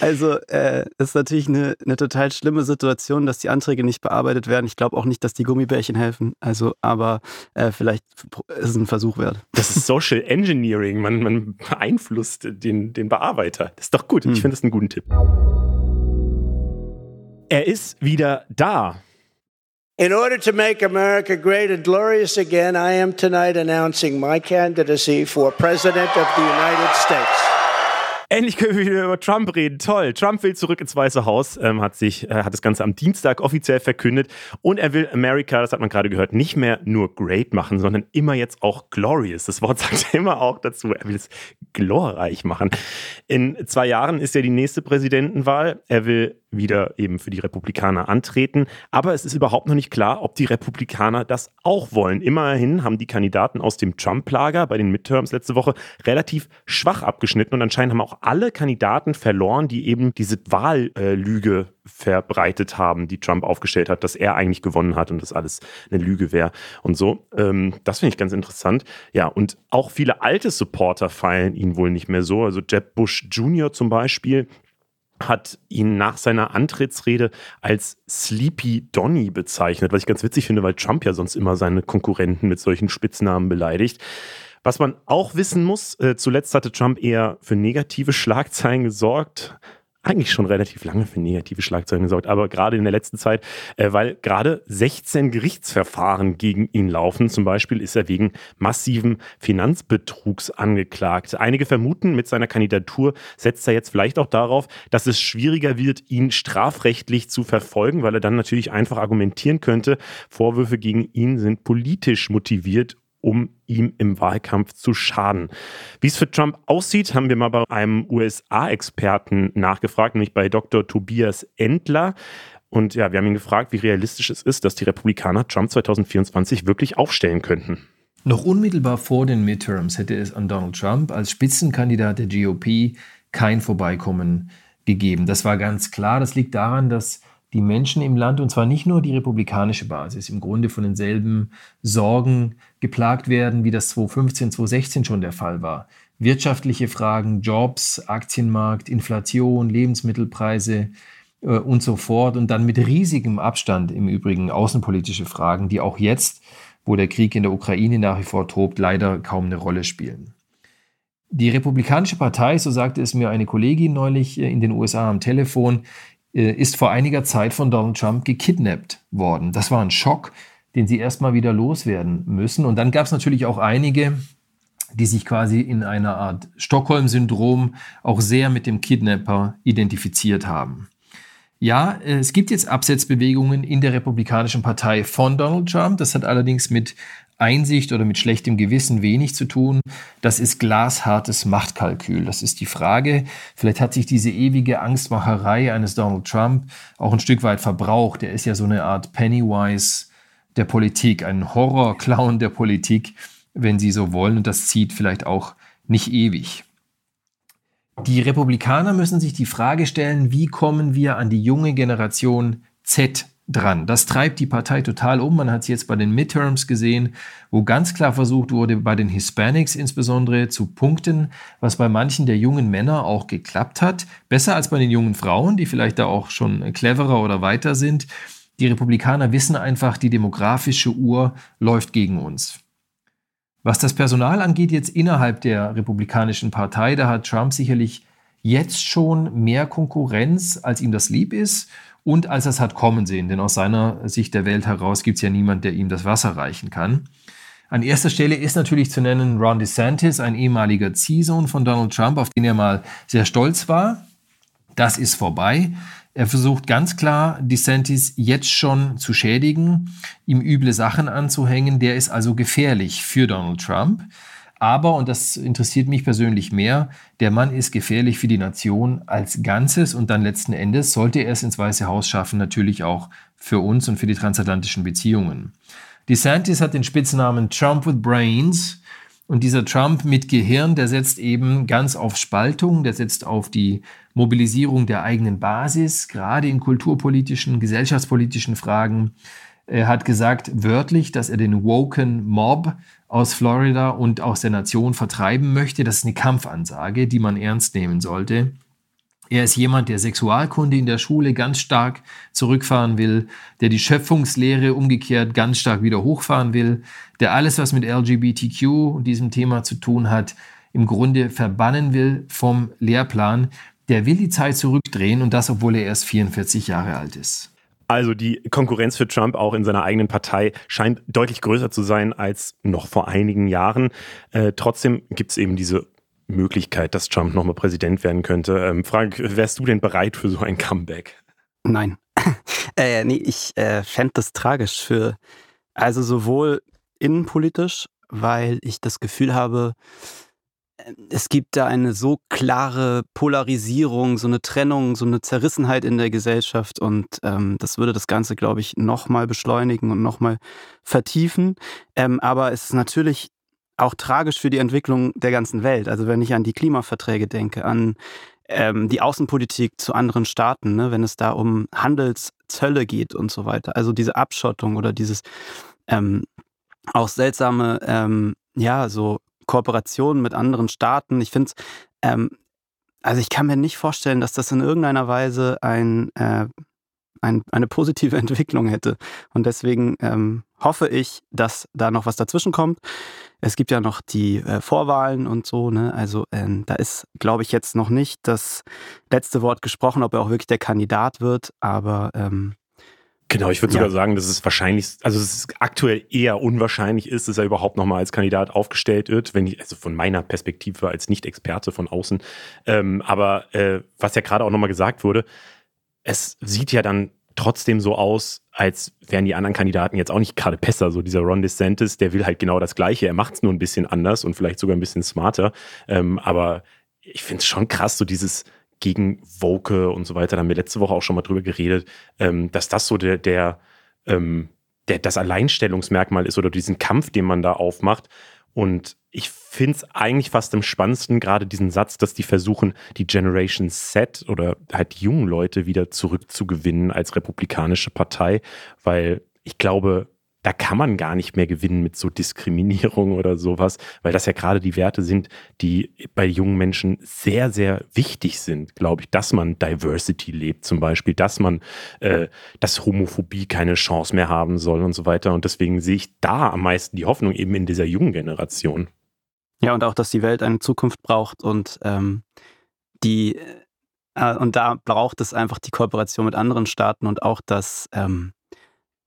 Also äh, ist natürlich eine, eine total schlimme Situation, dass die Anträge nicht bearbeitet werden. Ich glaube auch nicht, dass die Gummibärchen helfen. Also, aber äh, vielleicht ist es ein Versuch wert. Das ist Social Engineering. Man, man beeinflusst den, den Bearbeiter. Das ist doch gut. Hm. Ich finde das einen guten Tipp. Er ist wieder da. In order to make America great and glorious again, I am tonight announcing my candidacy for President of the United States. Endlich können wir wieder über Trump reden. Toll. Trump will zurück ins Weiße Haus, ähm, hat sich, äh, hat das Ganze am Dienstag offiziell verkündet. Und er will America, das hat man gerade gehört, nicht mehr nur great machen, sondern immer jetzt auch glorious. Das Wort <laughs> sagt er immer auch dazu. Er will es glorreich machen. In zwei Jahren ist ja die nächste Präsidentenwahl. Er will wieder eben für die Republikaner antreten. Aber es ist überhaupt noch nicht klar, ob die Republikaner das auch wollen. Immerhin haben die Kandidaten aus dem Trump-Lager bei den Midterms letzte Woche relativ schwach abgeschnitten und anscheinend haben auch alle Kandidaten verloren, die eben diese Wahllüge verbreitet haben, die Trump aufgestellt hat, dass er eigentlich gewonnen hat und das alles eine Lüge wäre und so. Ähm, das finde ich ganz interessant. Ja, und auch viele alte Supporter feilen ihn wohl nicht mehr so. Also Jeb Bush Jr. zum Beispiel, hat ihn nach seiner Antrittsrede als Sleepy Donny bezeichnet, was ich ganz witzig finde, weil Trump ja sonst immer seine Konkurrenten mit solchen Spitznamen beleidigt. Was man auch wissen muss, äh, zuletzt hatte Trump eher für negative Schlagzeilen gesorgt eigentlich schon relativ lange für negative Schlagzeilen gesorgt, aber gerade in der letzten Zeit, äh, weil gerade 16 Gerichtsverfahren gegen ihn laufen. Zum Beispiel ist er wegen massiven Finanzbetrugs angeklagt. Einige vermuten, mit seiner Kandidatur setzt er jetzt vielleicht auch darauf, dass es schwieriger wird, ihn strafrechtlich zu verfolgen, weil er dann natürlich einfach argumentieren könnte, Vorwürfe gegen ihn sind politisch motiviert um ihm im Wahlkampf zu schaden. Wie es für Trump aussieht, haben wir mal bei einem USA-Experten nachgefragt, nämlich bei Dr. Tobias Endler. Und ja, wir haben ihn gefragt, wie realistisch es ist, dass die Republikaner Trump 2024 wirklich aufstellen könnten. Noch unmittelbar vor den Midterms hätte es an Donald Trump als Spitzenkandidat der GOP kein Vorbeikommen gegeben. Das war ganz klar. Das liegt daran, dass die Menschen im Land, und zwar nicht nur die republikanische Basis, im Grunde von denselben Sorgen geplagt werden, wie das 2015, 2016 schon der Fall war. Wirtschaftliche Fragen, Jobs, Aktienmarkt, Inflation, Lebensmittelpreise äh, und so fort. Und dann mit riesigem Abstand im Übrigen außenpolitische Fragen, die auch jetzt, wo der Krieg in der Ukraine nach wie vor tobt, leider kaum eine Rolle spielen. Die Republikanische Partei, so sagte es mir eine Kollegin neulich äh, in den USA am Telefon, ist vor einiger Zeit von Donald Trump gekidnappt worden. Das war ein Schock, den sie erstmal wieder loswerden müssen. Und dann gab es natürlich auch einige, die sich quasi in einer Art Stockholm-Syndrom auch sehr mit dem Kidnapper identifiziert haben. Ja, es gibt jetzt Absetzbewegungen in der Republikanischen Partei von Donald Trump. Das hat allerdings mit Einsicht oder mit schlechtem Gewissen wenig zu tun. Das ist glashartes Machtkalkül. Das ist die Frage. Vielleicht hat sich diese ewige Angstmacherei eines Donald Trump auch ein Stück weit verbraucht. Er ist ja so eine Art Pennywise der Politik, ein Horrorclown der Politik, wenn Sie so wollen. Und das zieht vielleicht auch nicht ewig. Die Republikaner müssen sich die Frage stellen, wie kommen wir an die junge Generation Z dran. Das treibt die Partei total um. Man hat es jetzt bei den Midterms gesehen, wo ganz klar versucht wurde, bei den Hispanics insbesondere zu punkten, was bei manchen der jungen Männer auch geklappt hat. Besser als bei den jungen Frauen, die vielleicht da auch schon cleverer oder weiter sind. Die Republikaner wissen einfach, die demografische Uhr läuft gegen uns. Was das Personal angeht, jetzt innerhalb der Republikanischen Partei, da hat Trump sicherlich jetzt schon mehr Konkurrenz, als ihm das lieb ist und als er es hat kommen sehen. Denn aus seiner Sicht der Welt heraus gibt es ja niemand, der ihm das Wasser reichen kann. An erster Stelle ist natürlich zu nennen Ron DeSantis, ein ehemaliger Ziehsohn von Donald Trump, auf den er mal sehr stolz war. Das ist vorbei. Er versucht ganz klar, DeSantis jetzt schon zu schädigen, ihm üble Sachen anzuhängen. Der ist also gefährlich für Donald Trump. Aber, und das interessiert mich persönlich mehr, der Mann ist gefährlich für die Nation als Ganzes und dann letzten Endes sollte er es ins Weiße Haus schaffen, natürlich auch für uns und für die transatlantischen Beziehungen. DeSantis hat den Spitznamen Trump with Brains und dieser Trump mit Gehirn, der setzt eben ganz auf Spaltung, der setzt auf die Mobilisierung der eigenen Basis, gerade in kulturpolitischen, gesellschaftspolitischen Fragen. Er hat gesagt wörtlich, dass er den Woken Mob aus Florida und aus der Nation vertreiben möchte. Das ist eine Kampfansage, die man ernst nehmen sollte. Er ist jemand, der Sexualkunde in der Schule ganz stark zurückfahren will, der die Schöpfungslehre umgekehrt ganz stark wieder hochfahren will, der alles, was mit LGBTQ und diesem Thema zu tun hat, im Grunde verbannen will vom Lehrplan. Der will die Zeit zurückdrehen und das, obwohl er erst 44 Jahre alt ist. Also die Konkurrenz für Trump auch in seiner eigenen Partei scheint deutlich größer zu sein als noch vor einigen Jahren. Äh, trotzdem gibt es eben diese Möglichkeit, dass Trump nochmal Präsident werden könnte. Ähm, Frank, wärst du denn bereit für so ein Comeback? Nein. <laughs> äh, nee, ich äh, fände das tragisch für, also sowohl innenpolitisch, weil ich das Gefühl habe, es gibt da eine so klare Polarisierung, so eine Trennung, so eine Zerrissenheit in der Gesellschaft und ähm, das würde das Ganze, glaube ich, nochmal beschleunigen und nochmal vertiefen. Ähm, aber es ist natürlich auch tragisch für die Entwicklung der ganzen Welt. Also wenn ich an die Klimaverträge denke, an ähm, die Außenpolitik zu anderen Staaten, ne, wenn es da um Handelszölle geht und so weiter. Also diese Abschottung oder dieses ähm, auch seltsame, ähm, ja, so Kooperationen mit anderen Staaten. Ich finde ähm, also ich kann mir nicht vorstellen, dass das in irgendeiner Weise ein, äh, ein, eine positive <laughs> Entwicklung hätte. Und deswegen ähm, hoffe ich, dass da noch was dazwischen kommt. Es gibt ja noch die äh, Vorwahlen und so. Ne? Also äh, da ist, glaube ich, jetzt noch nicht das letzte Wort gesprochen, ob er auch wirklich der Kandidat wird. Aber ähm, Genau, ich würde ja. sogar sagen, dass es wahrscheinlich, also es ist aktuell eher unwahrscheinlich ist, dass er überhaupt nochmal als Kandidat aufgestellt wird, wenn ich, also von meiner Perspektive als Nicht-Experte von außen. Ähm, aber äh, was ja gerade auch nochmal gesagt wurde, es sieht ja dann trotzdem so aus, als wären die anderen Kandidaten jetzt auch nicht gerade besser. So dieser Ron DeSantis, der will halt genau das Gleiche. Er macht es nur ein bisschen anders und vielleicht sogar ein bisschen smarter. Ähm, aber ich finde es schon krass, so dieses gegen Woke und so weiter. Da haben wir letzte Woche auch schon mal drüber geredet, ähm, dass das so der, der, ähm, der, das Alleinstellungsmerkmal ist oder diesen Kampf, den man da aufmacht. Und ich finde es eigentlich fast am spannendsten, gerade diesen Satz, dass die versuchen, die Generation Z oder halt die jungen Leute wieder zurückzugewinnen als republikanische Partei, weil ich glaube, da kann man gar nicht mehr gewinnen mit so Diskriminierung oder sowas, weil das ja gerade die Werte sind, die bei jungen Menschen sehr, sehr wichtig sind, glaube ich, dass man Diversity lebt zum Beispiel, dass man, äh, dass Homophobie keine Chance mehr haben soll und so weiter. Und deswegen sehe ich da am meisten die Hoffnung eben in dieser jungen Generation. Ja, und auch, dass die Welt eine Zukunft braucht und ähm, die äh, und da braucht es einfach die Kooperation mit anderen Staaten und auch das, ähm,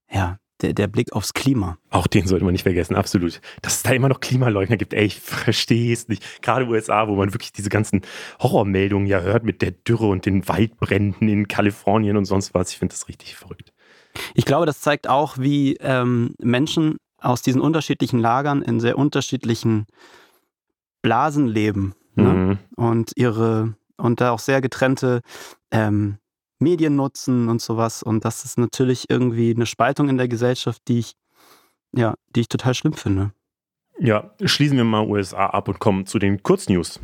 ja, der, der Blick aufs Klima. Auch den sollte man nicht vergessen, absolut. Dass es da immer noch Klimaleugner gibt, ey, ich verstehe es nicht. Gerade USA, wo man wirklich diese ganzen Horrormeldungen ja hört mit der Dürre und den Waldbränden in Kalifornien und sonst was. Ich finde das richtig verrückt. Ich glaube, das zeigt auch, wie ähm, Menschen aus diesen unterschiedlichen Lagern in sehr unterschiedlichen Blasen leben ne? mhm. und ihre und da auch sehr getrennte ähm, Medien nutzen und sowas. Und das ist natürlich irgendwie eine Spaltung in der Gesellschaft, die ich, ja, die ich total schlimm finde. Ja, schließen wir mal USA ab und kommen zu den Kurznews.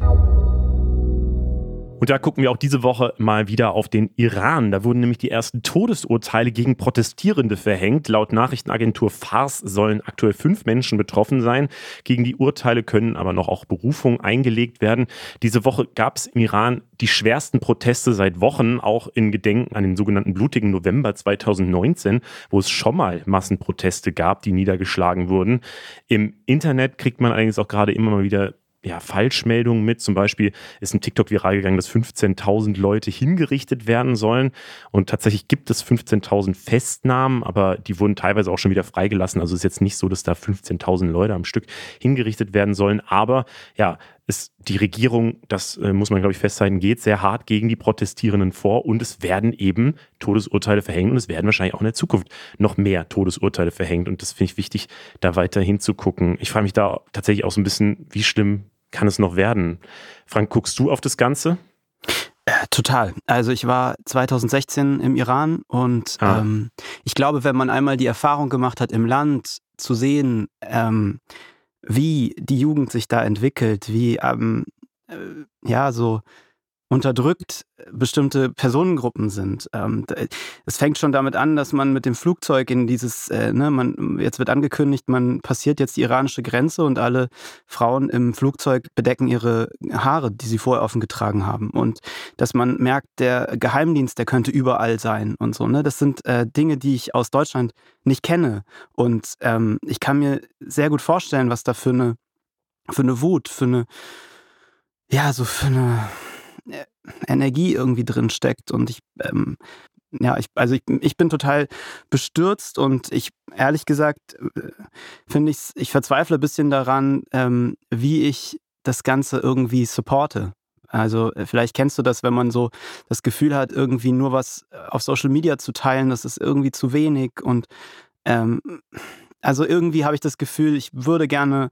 Und da gucken wir auch diese Woche mal wieder auf den Iran. Da wurden nämlich die ersten Todesurteile gegen Protestierende verhängt. Laut Nachrichtenagentur Fars sollen aktuell fünf Menschen betroffen sein. Gegen die Urteile können aber noch auch Berufungen eingelegt werden. Diese Woche gab es im Iran die schwersten Proteste seit Wochen, auch in Gedenken an den sogenannten blutigen November 2019, wo es schon mal Massenproteste gab, die niedergeschlagen wurden. Im Internet kriegt man allerdings auch gerade immer mal wieder ja, Falschmeldungen mit. Zum Beispiel ist ein TikTok viral gegangen, dass 15.000 Leute hingerichtet werden sollen. Und tatsächlich gibt es 15.000 Festnahmen, aber die wurden teilweise auch schon wieder freigelassen. Also ist jetzt nicht so, dass da 15.000 Leute am Stück hingerichtet werden sollen. Aber ja, ist die Regierung, das äh, muss man glaube ich festhalten, geht sehr hart gegen die Protestierenden vor und es werden eben Todesurteile verhängt und es werden wahrscheinlich auch in der Zukunft noch mehr Todesurteile verhängt und das finde ich wichtig, da weiter hinzugucken. Ich frage mich da tatsächlich auch so ein bisschen, wie schlimm kann es noch werden? Frank, guckst du auf das Ganze? Äh, total. Also ich war 2016 im Iran und ah. ähm, ich glaube, wenn man einmal die Erfahrung gemacht hat, im Land zu sehen, ähm, wie die Jugend sich da entwickelt, wie ähm, äh, ja so unterdrückt bestimmte Personengruppen sind. Ähm, es fängt schon damit an, dass man mit dem Flugzeug in dieses, äh, ne, man, jetzt wird angekündigt, man passiert jetzt die iranische Grenze und alle Frauen im Flugzeug bedecken ihre Haare, die sie vorher offen getragen haben. Und dass man merkt, der Geheimdienst, der könnte überall sein und so. Ne? Das sind äh, Dinge, die ich aus Deutschland nicht kenne. Und ähm, ich kann mir sehr gut vorstellen, was da für eine, für eine Wut, für eine, ja, so für eine Energie irgendwie drin steckt. Und ich, ähm, ja, ich, also ich, ich bin total bestürzt und ich, ehrlich gesagt, äh, finde ich, ich verzweifle ein bisschen daran, ähm, wie ich das Ganze irgendwie supporte. Also äh, vielleicht kennst du das, wenn man so das Gefühl hat, irgendwie nur was auf Social Media zu teilen, das ist irgendwie zu wenig. Und ähm, also irgendwie habe ich das Gefühl, ich würde gerne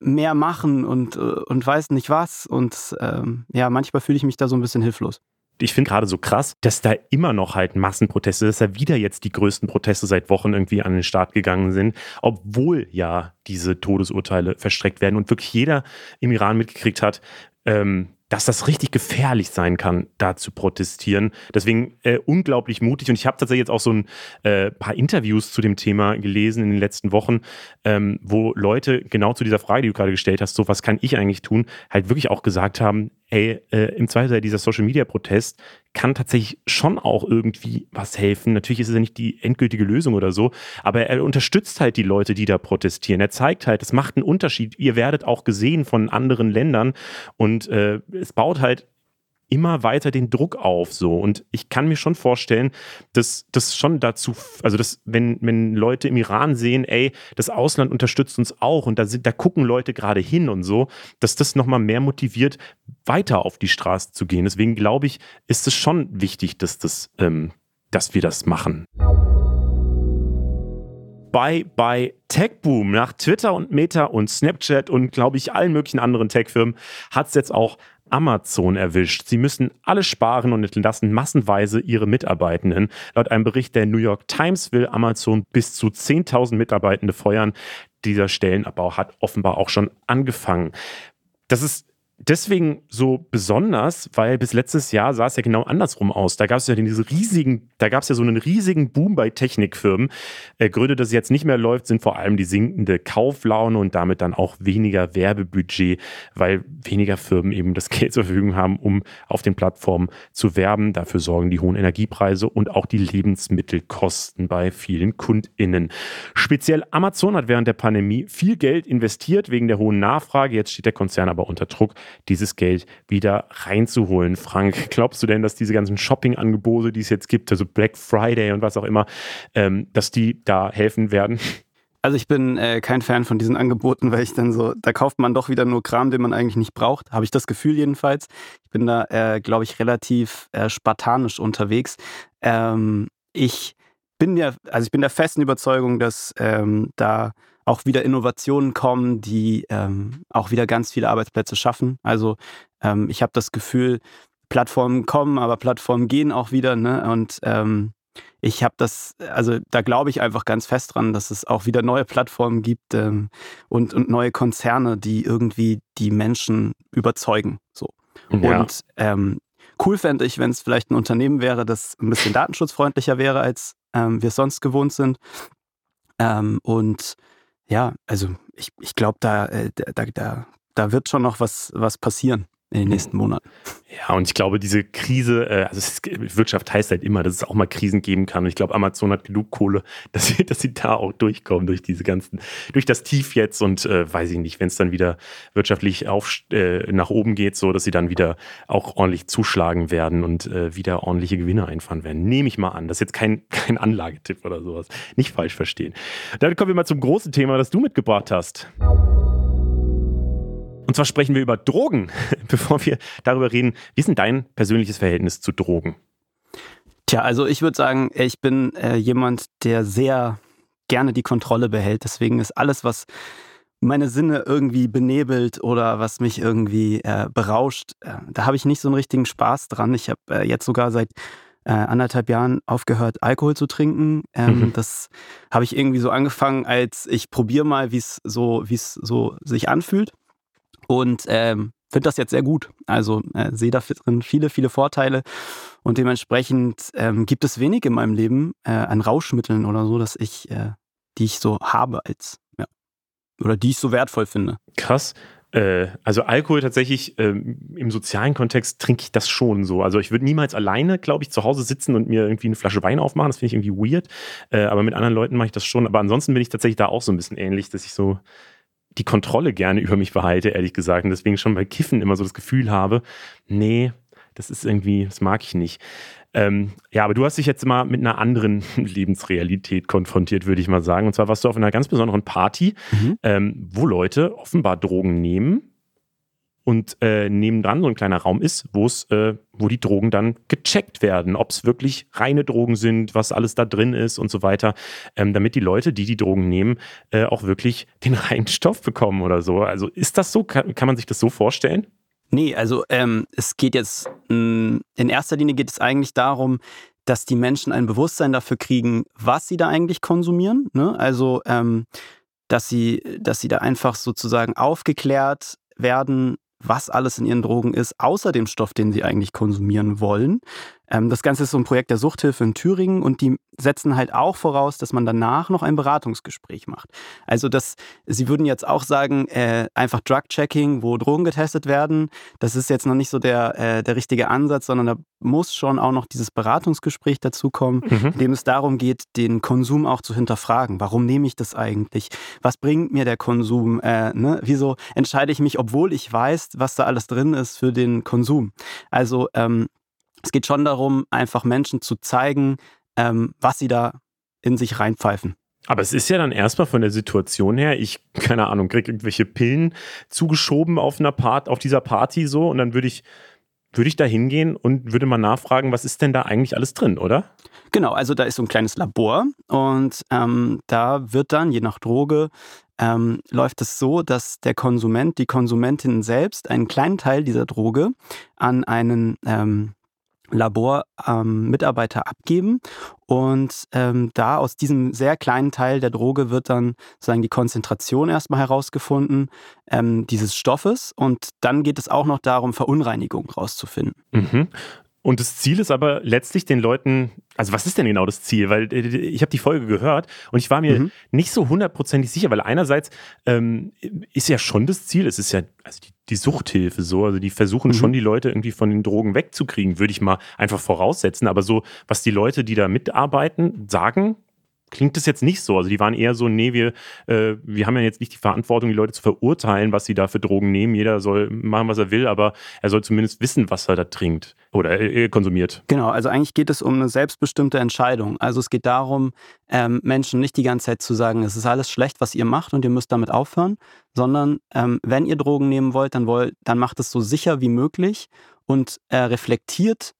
mehr machen und, äh, und weiß nicht was. Und ähm, ja, manchmal fühle ich mich da so ein bisschen hilflos ich finde gerade so krass, dass da immer noch halt Massenproteste, dass da wieder jetzt die größten Proteste seit Wochen irgendwie an den Start gegangen sind, obwohl ja diese Todesurteile verstreckt werden und wirklich jeder im Iran mitgekriegt hat, ähm, dass das richtig gefährlich sein kann, da zu protestieren. Deswegen äh, unglaublich mutig. Und ich habe tatsächlich jetzt auch so ein äh, paar Interviews zu dem Thema gelesen in den letzten Wochen, ähm, wo Leute genau zu dieser Frage, die du gerade gestellt hast, so was kann ich eigentlich tun, halt wirklich auch gesagt haben, ey, äh, im Zweifel dieser Social Media Protest kann tatsächlich schon auch irgendwie was helfen. Natürlich ist es ja nicht die endgültige Lösung oder so, aber er unterstützt halt die Leute, die da protestieren. Er zeigt halt, es macht einen Unterschied. Ihr werdet auch gesehen von anderen Ländern und äh, es baut halt immer weiter den Druck auf so und ich kann mir schon vorstellen, dass das schon dazu also dass wenn wenn Leute im Iran sehen, ey, das Ausland unterstützt uns auch und da sind da gucken Leute gerade hin und so, dass das noch mal mehr motiviert weiter auf die Straße zu gehen. Deswegen glaube ich, ist es schon wichtig, dass das ähm, dass wir das machen. Bye bye Tech Boom. Nach Twitter und Meta und Snapchat und glaube ich allen möglichen anderen Tech-Firmen hat es jetzt auch Amazon erwischt. Sie müssen alle sparen und entlassen massenweise ihre Mitarbeitenden. Laut einem Bericht der New York Times will Amazon bis zu 10.000 Mitarbeitende feuern. Dieser Stellenabbau hat offenbar auch schon angefangen. Das ist deswegen so besonders, weil bis letztes Jahr sah es ja genau andersrum aus. Da gab es ja diese riesigen, da gab es ja so einen riesigen Boom bei Technikfirmen. Äh, Gründe, dass es jetzt nicht mehr läuft, sind vor allem die sinkende Kauflaune und damit dann auch weniger Werbebudget, weil weniger Firmen eben das <laughs> Geld zur Verfügung haben, um auf den Plattformen zu werben. Dafür sorgen die hohen Energiepreise und auch die Lebensmittelkosten bei vielen KundInnen. Speziell Amazon hat während der Pandemie viel Geld investiert wegen der hohen Nachfrage. Jetzt steht der Konzern aber unter Druck dieses Geld wieder reinzuholen. Frank, glaubst du denn, dass diese ganzen Shopping-Angebote, die es jetzt gibt, also Black Friday und was auch immer, ähm, dass die da helfen werden? Also ich bin äh, kein Fan von diesen Angeboten, weil ich dann so, da kauft man doch wieder nur Kram, den man eigentlich nicht braucht. Habe ich das Gefühl jedenfalls. Ich bin da, äh, glaube ich, relativ äh, spartanisch unterwegs. Ähm, ich bin ja, also ich bin der festen Überzeugung, dass ähm, da auch wieder Innovationen kommen, die ähm, auch wieder ganz viele Arbeitsplätze schaffen. Also ähm, ich habe das Gefühl, Plattformen kommen, aber Plattformen gehen auch wieder. Ne? Und ähm, ich habe das, also da glaube ich einfach ganz fest dran, dass es auch wieder neue Plattformen gibt ähm, und, und neue Konzerne, die irgendwie die Menschen überzeugen. So. Ja. Und ähm, cool fände ich, wenn es vielleicht ein Unternehmen wäre, das ein bisschen datenschutzfreundlicher wäre, als ähm, wir es sonst gewohnt sind. Ähm, und ja, also ich, ich glaube, da, äh, da, da, da wird schon noch was, was passieren in den nächsten Monaten. Ja, und ich glaube, diese Krise, äh, also Wirtschaft heißt halt immer, dass es auch mal Krisen geben kann. Und ich glaube, Amazon hat genug Kohle, <laughs> dass sie, dass sie da auch durchkommen durch diese ganzen, durch das Tief jetzt und äh, weiß ich nicht, wenn es dann wieder wirtschaftlich auf, äh, nach oben geht, so dass sie dann wieder auch ordentlich zuschlagen werden und äh, wieder ordentliche Gewinne einfahren werden. Nehme ich mal an. Das ist jetzt kein, <laughs> kein Anlagetipp oder sowas. Nicht falsch verstehen. Dann kommen wir mal zum großen Thema, das du mitgebracht hast. Und zwar sprechen wir über Drogen, <laughs> bevor wir darüber reden. Wie ist denn dein persönliches Verhältnis zu Drogen? Tja, also ich würde sagen, ich bin äh, jemand, der sehr gerne die Kontrolle behält. Deswegen ist alles, was meine Sinne irgendwie benebelt oder was mich irgendwie äh, berauscht, äh, da habe ich nicht so einen richtigen Spaß dran. Ich habe äh, jetzt sogar seit äh, anderthalb Jahren aufgehört, Alkohol zu trinken. Ähm, mhm. Das habe ich irgendwie so angefangen, als ich probiere mal, wie es so, wie es so sich anfühlt. Und ähm, finde das jetzt sehr gut. Also äh, sehe da drin viele, viele Vorteile. Und dementsprechend ähm, gibt es wenig in meinem Leben äh, an Rauschmitteln oder so, dass ich, äh, die ich so habe als, ja, oder die ich so wertvoll finde. Krass. Äh, also Alkohol tatsächlich ähm, im sozialen Kontext trinke ich das schon so. Also ich würde niemals alleine, glaube ich, zu Hause sitzen und mir irgendwie eine Flasche Wein aufmachen. Das finde ich irgendwie weird. Äh, aber mit anderen Leuten mache ich das schon. Aber ansonsten bin ich tatsächlich da auch so ein bisschen ähnlich, dass ich so die Kontrolle gerne über mich behalte, ehrlich gesagt. Und deswegen schon bei Kiffen immer so das Gefühl habe, nee, das ist irgendwie, das mag ich nicht. Ähm, ja, aber du hast dich jetzt mal mit einer anderen <laughs> Lebensrealität konfrontiert, würde ich mal sagen. Und zwar warst du auf einer ganz besonderen Party, mhm. ähm, wo Leute offenbar Drogen nehmen, und äh, nebendran so ein kleiner Raum ist, wo es, äh, wo die Drogen dann gecheckt werden, ob es wirklich reine Drogen sind, was alles da drin ist und so weiter, ähm, damit die Leute, die die Drogen nehmen, äh, auch wirklich <laughs> den reinen Stoff bekommen oder so. Also ist das so? Kann, kann man sich das so vorstellen? Nee, also ähm, es geht jetzt, mh, in erster Linie geht es eigentlich darum, dass die Menschen ein Bewusstsein dafür kriegen, was sie da eigentlich konsumieren. Ne? Also, ähm, dass sie, dass sie da einfach sozusagen aufgeklärt werden, was alles in ihren Drogen ist, außer dem Stoff, den sie eigentlich konsumieren wollen. Ähm, das Ganze ist so ein Projekt der Suchthilfe in Thüringen und die setzen halt auch voraus, dass man danach noch ein Beratungsgespräch macht. Also das, sie würden jetzt auch sagen, äh, einfach Drug-Checking, wo Drogen getestet werden, das ist jetzt noch nicht so der, äh, der richtige Ansatz, sondern da muss schon auch noch dieses Beratungsgespräch dazukommen, mhm. in dem es darum geht, den Konsum auch zu hinterfragen. Warum nehme ich das eigentlich? Was bringt mir der Konsum? Äh, ne? Wieso entscheide ich mich, obwohl ich weiß, was da alles drin ist für den Konsum? Also ähm, es geht schon darum, einfach Menschen zu zeigen, ähm, was sie da in sich reinpfeifen. Aber es ist ja dann erstmal von der Situation her, ich, keine Ahnung, kriege irgendwelche Pillen zugeschoben auf einer Part, auf dieser Party so und dann würde ich, würde ich da hingehen und würde mal nachfragen, was ist denn da eigentlich alles drin, oder? Genau, also da ist so ein kleines Labor und ähm, da wird dann, je nach Droge, ähm, läuft es so, dass der Konsument, die Konsumentin selbst einen kleinen Teil dieser Droge an einen ähm, Labormitarbeiter ähm, abgeben. Und ähm, da aus diesem sehr kleinen Teil der Droge wird dann sozusagen die Konzentration erstmal herausgefunden ähm, dieses Stoffes. Und dann geht es auch noch darum, Verunreinigung rauszufinden. Mhm. Und das Ziel ist aber letztlich den Leuten, also was ist denn genau das Ziel? Weil äh, ich habe die Folge gehört und ich war mir mhm. nicht so hundertprozentig sicher, weil einerseits ähm, ist ja schon das Ziel, es ist ja also die, die Suchthilfe so, also die versuchen mhm. schon die Leute irgendwie von den Drogen wegzukriegen, würde ich mal einfach voraussetzen. Aber so, was die Leute, die da mitarbeiten, sagen, klingt das jetzt nicht so. Also die waren eher so, nee, wir, äh, wir haben ja jetzt nicht die Verantwortung, die Leute zu verurteilen, was sie da für Drogen nehmen. Jeder soll machen, was er will, aber er soll zumindest wissen, was er da trinkt oder äh, konsumiert. Genau, also eigentlich geht es um eine selbstbestimmte Entscheidung. Also es geht darum, ähm, Menschen nicht die ganze Zeit zu sagen, es ist alles schlecht, was ihr macht und ihr müsst damit aufhören, sondern ähm, wenn ihr Drogen nehmen wollt, dann wollt, dann macht es so sicher wie möglich und äh, reflektiert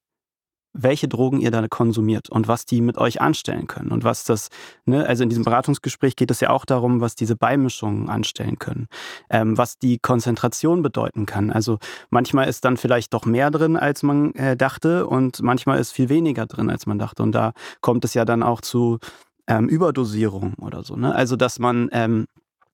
welche Drogen ihr da konsumiert und was die mit euch anstellen können und was das, ne, also in diesem Beratungsgespräch geht es ja auch darum, was diese Beimischungen anstellen können, ähm, was die Konzentration bedeuten kann. Also manchmal ist dann vielleicht doch mehr drin, als man äh, dachte und manchmal ist viel weniger drin, als man dachte. Und da kommt es ja dann auch zu ähm, Überdosierung oder so. Ne? Also dass man ähm,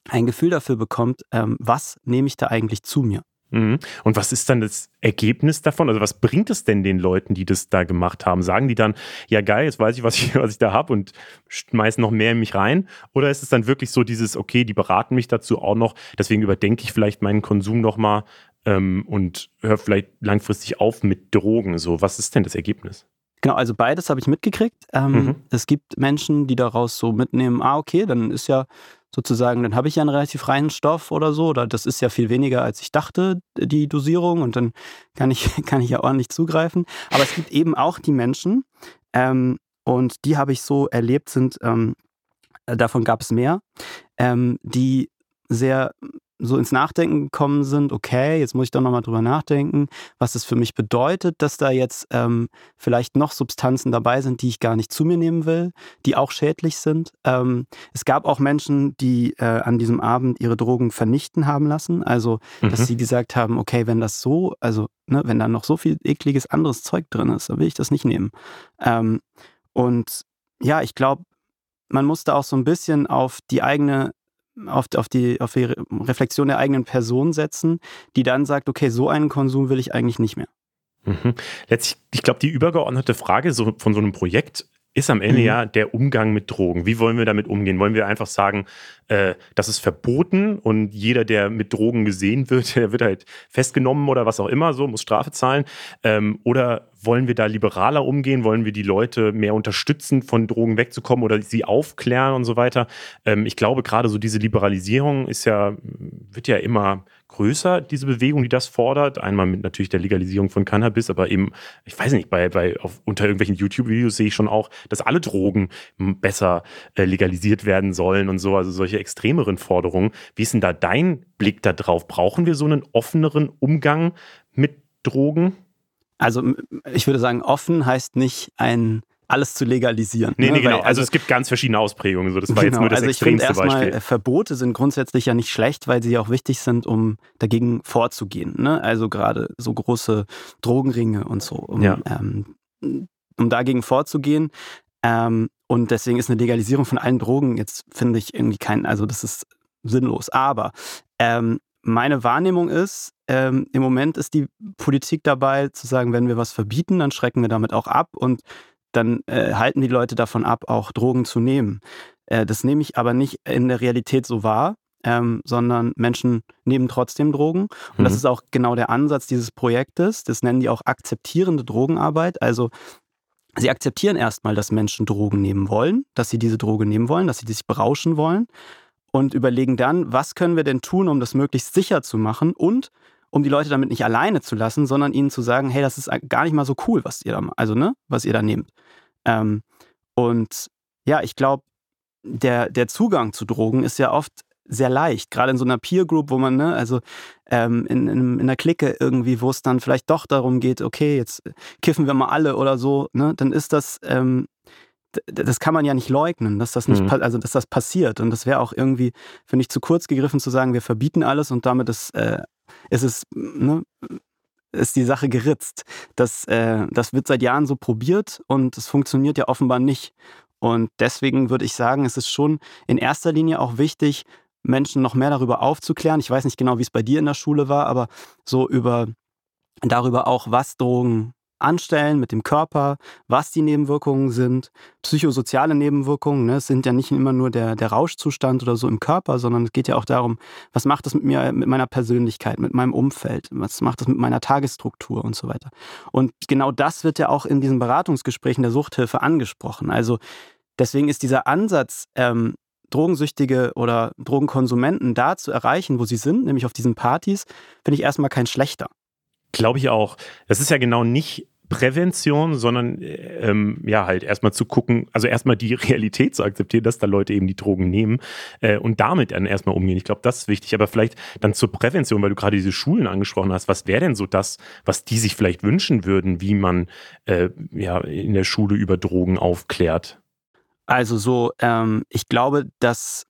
ein Gefühl dafür bekommt, ähm, was nehme ich da eigentlich zu mir. Mhm. Und was ist dann das Ergebnis davon? Also was bringt es denn den Leuten, die das da gemacht haben? Sagen die dann, ja geil, jetzt weiß ich, was ich, <laughs> was ich da habe und schmeißen noch mehr in mich rein? Oder ist es dann wirklich so dieses, okay, die beraten mich dazu auch noch, deswegen überdenke ich vielleicht meinen Konsum nochmal ähm, und höre vielleicht langfristig auf mit Drogen? So, was ist denn das Ergebnis? Genau, also beides habe ich mitgekriegt. Ähm, mhm. Es gibt Menschen, die daraus so mitnehmen, ah, okay, dann ist ja sozusagen, dann habe ich ja einen relativ reinen Stoff oder so, oder das ist ja viel weniger, als ich dachte, die Dosierung, und dann kann ich, <laughs> kann ich ja ordentlich zugreifen. Aber es gibt eben auch die Menschen, ähm, und die habe ich so erlebt, sind, ähm, davon gab es mehr, ähm, die sehr so ins Nachdenken gekommen sind, okay, jetzt muss ich doch nochmal drüber nachdenken, was es für mich bedeutet, dass da jetzt ähm, vielleicht noch Substanzen dabei sind, die ich gar nicht zu mir nehmen will, die auch schädlich sind. Ähm, es gab auch Menschen, die äh, an diesem Abend ihre Drogen vernichten haben lassen, also dass mhm. sie gesagt haben, okay, wenn das so, also ne, wenn da noch so viel ekliges anderes Zeug drin ist, dann will ich das nicht nehmen. Ähm, und ja, ich glaube, man muss da auch so ein bisschen auf die eigene auf, auf, die, auf die Reflexion der eigenen Person setzen, die dann sagt, okay, so einen Konsum will ich eigentlich nicht mehr. Mhm. Letztlich, ich glaube, die übergeordnete Frage so, von so einem Projekt ist am Ende mhm. ja der Umgang mit Drogen. Wie wollen wir damit umgehen? Wollen wir einfach sagen, äh, das ist verboten und jeder, der mit Drogen gesehen wird, <laughs> der wird halt festgenommen oder was auch immer, so muss Strafe zahlen? Ähm, oder wollen wir da liberaler umgehen? Wollen wir die Leute mehr unterstützen, von Drogen wegzukommen oder sie aufklären und so weiter? Ähm, ich glaube, gerade so diese Liberalisierung ist ja, wird ja immer größer, diese Bewegung, die das fordert. Einmal mit natürlich der Legalisierung von Cannabis, aber eben, ich weiß nicht, bei, bei auf, unter irgendwelchen YouTube-Videos sehe ich schon auch, dass alle Drogen besser äh, legalisiert werden sollen und so, also solche extremeren Forderungen. Wie ist denn da dein Blick da drauf? Brauchen wir so einen offeneren Umgang mit Drogen? Also ich würde sagen, offen heißt nicht ein alles zu legalisieren. Nee, ne? nee, genau. Weil, also, also, es gibt ganz verschiedene Ausprägungen. So, das war genau, jetzt nur das also extremste ich erstmal, Beispiel. Verbote sind grundsätzlich ja nicht schlecht, weil sie ja auch wichtig sind, um dagegen vorzugehen. Ne? Also gerade so große Drogenringe und so, um, ja. ähm, um dagegen vorzugehen. Ähm, und deswegen ist eine Legalisierung von allen Drogen jetzt, finde ich, irgendwie kein, also das ist sinnlos. Aber ähm, meine Wahrnehmung ist, ähm, im Moment ist die Politik dabei zu sagen, wenn wir was verbieten, dann schrecken wir damit auch ab und dann äh, halten die Leute davon ab, auch Drogen zu nehmen. Äh, das nehme ich aber nicht in der Realität so wahr, ähm, sondern Menschen nehmen trotzdem Drogen. Und mhm. das ist auch genau der Ansatz dieses Projektes. Das nennen die auch akzeptierende Drogenarbeit. Also sie akzeptieren erstmal, dass Menschen Drogen nehmen wollen, dass sie diese Droge nehmen wollen, dass sie sich berauschen wollen und überlegen dann, was können wir denn tun, um das möglichst sicher zu machen und um die Leute damit nicht alleine zu lassen, sondern ihnen zu sagen, hey, das ist gar nicht mal so cool, was ihr da, also ne, was ihr da nehmt. Ähm, und ja, ich glaube, der, der Zugang zu Drogen ist ja oft sehr leicht, gerade in so einer Peer Group, wo man, ne, also ähm, in, in, in einer Clique irgendwie, wo es dann vielleicht doch darum geht, okay, jetzt kiffen wir mal alle oder so, ne, dann ist das, ähm, das kann man ja nicht leugnen, dass das nicht, mhm. also dass das passiert. Und das wäre auch irgendwie, finde ich, zu kurz gegriffen zu sagen, wir verbieten alles und damit ist, äh, ist es, ne, ist die Sache geritzt. Das, äh, das wird seit Jahren so probiert und es funktioniert ja offenbar nicht. Und deswegen würde ich sagen, es ist schon in erster Linie auch wichtig, Menschen noch mehr darüber aufzuklären. Ich weiß nicht genau, wie es bei dir in der Schule war, aber so über darüber auch, was Drogen anstellen mit dem Körper, was die Nebenwirkungen sind, psychosoziale Nebenwirkungen. Ne? Es sind ja nicht immer nur der, der Rauschzustand oder so im Körper, sondern es geht ja auch darum, was macht das mit mir, mit meiner Persönlichkeit, mit meinem Umfeld, was macht das mit meiner Tagesstruktur und so weiter. Und genau das wird ja auch in diesen Beratungsgesprächen der Suchthilfe angesprochen. Also deswegen ist dieser Ansatz, ähm, Drogensüchtige oder Drogenkonsumenten da zu erreichen, wo sie sind, nämlich auf diesen Partys, finde ich erstmal kein schlechter. Glaube ich auch. Das ist ja genau nicht Prävention, sondern ähm, ja, halt erstmal zu gucken, also erstmal die <laughs> Realität zu akzeptieren, dass da Leute eben die Drogen nehmen äh, und damit dann erstmal umgehen. Ich glaube, das ist wichtig. Aber vielleicht dann zur Prävention, weil du gerade diese Schulen angesprochen hast, was wäre denn so das, was die sich vielleicht wünschen würden, wie man äh, ja in der Schule über Drogen aufklärt? Also so, ähm, ich glaube, das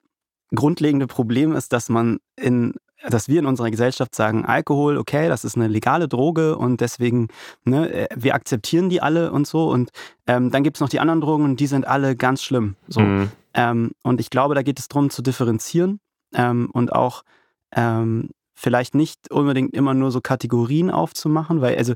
grundlegende Problem ist, dass man in dass wir in unserer Gesellschaft sagen, Alkohol, okay, das ist eine legale Droge und deswegen, ne, äh, wir akzeptieren die alle und so. Und ähm, dann gibt es noch die anderen Drogen und die sind alle ganz schlimm. So. Mhm. Ähm, und ich glaube, da geht es darum zu differenzieren ähm, und auch ähm, vielleicht nicht unbedingt immer nur so Kategorien aufzumachen, weil also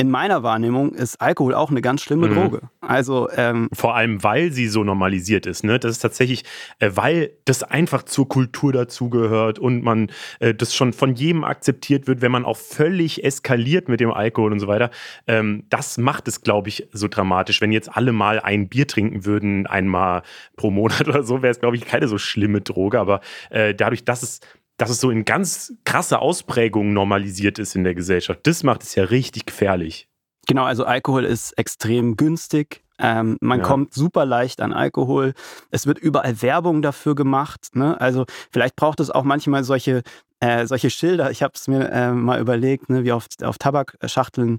in meiner Wahrnehmung ist Alkohol auch eine ganz schlimme mhm. Droge. Also ähm, vor allem, weil sie so normalisiert ist. Ne, das ist tatsächlich, äh, weil das einfach zur Kultur dazugehört und man äh, das schon von jedem akzeptiert wird, wenn man auch völlig eskaliert mit dem Alkohol und so weiter. Ähm, das macht es, glaube ich, so dramatisch. Wenn jetzt alle mal ein Bier trinken würden, einmal pro Monat <laughs> oder so, wäre es, glaube ich, keine so schlimme Droge. Aber äh, dadurch, dass es dass es so in ganz krasse Ausprägungen normalisiert ist in der Gesellschaft. Das macht es ja richtig gefährlich. Genau, also Alkohol ist extrem günstig. Ähm, man ja. kommt super leicht an Alkohol. Es wird überall Werbung dafür gemacht. Ne? Also vielleicht braucht es auch manchmal solche, äh, solche Schilder. Ich habe es mir äh, mal überlegt, ne, wie auf, auf Tabakschachteln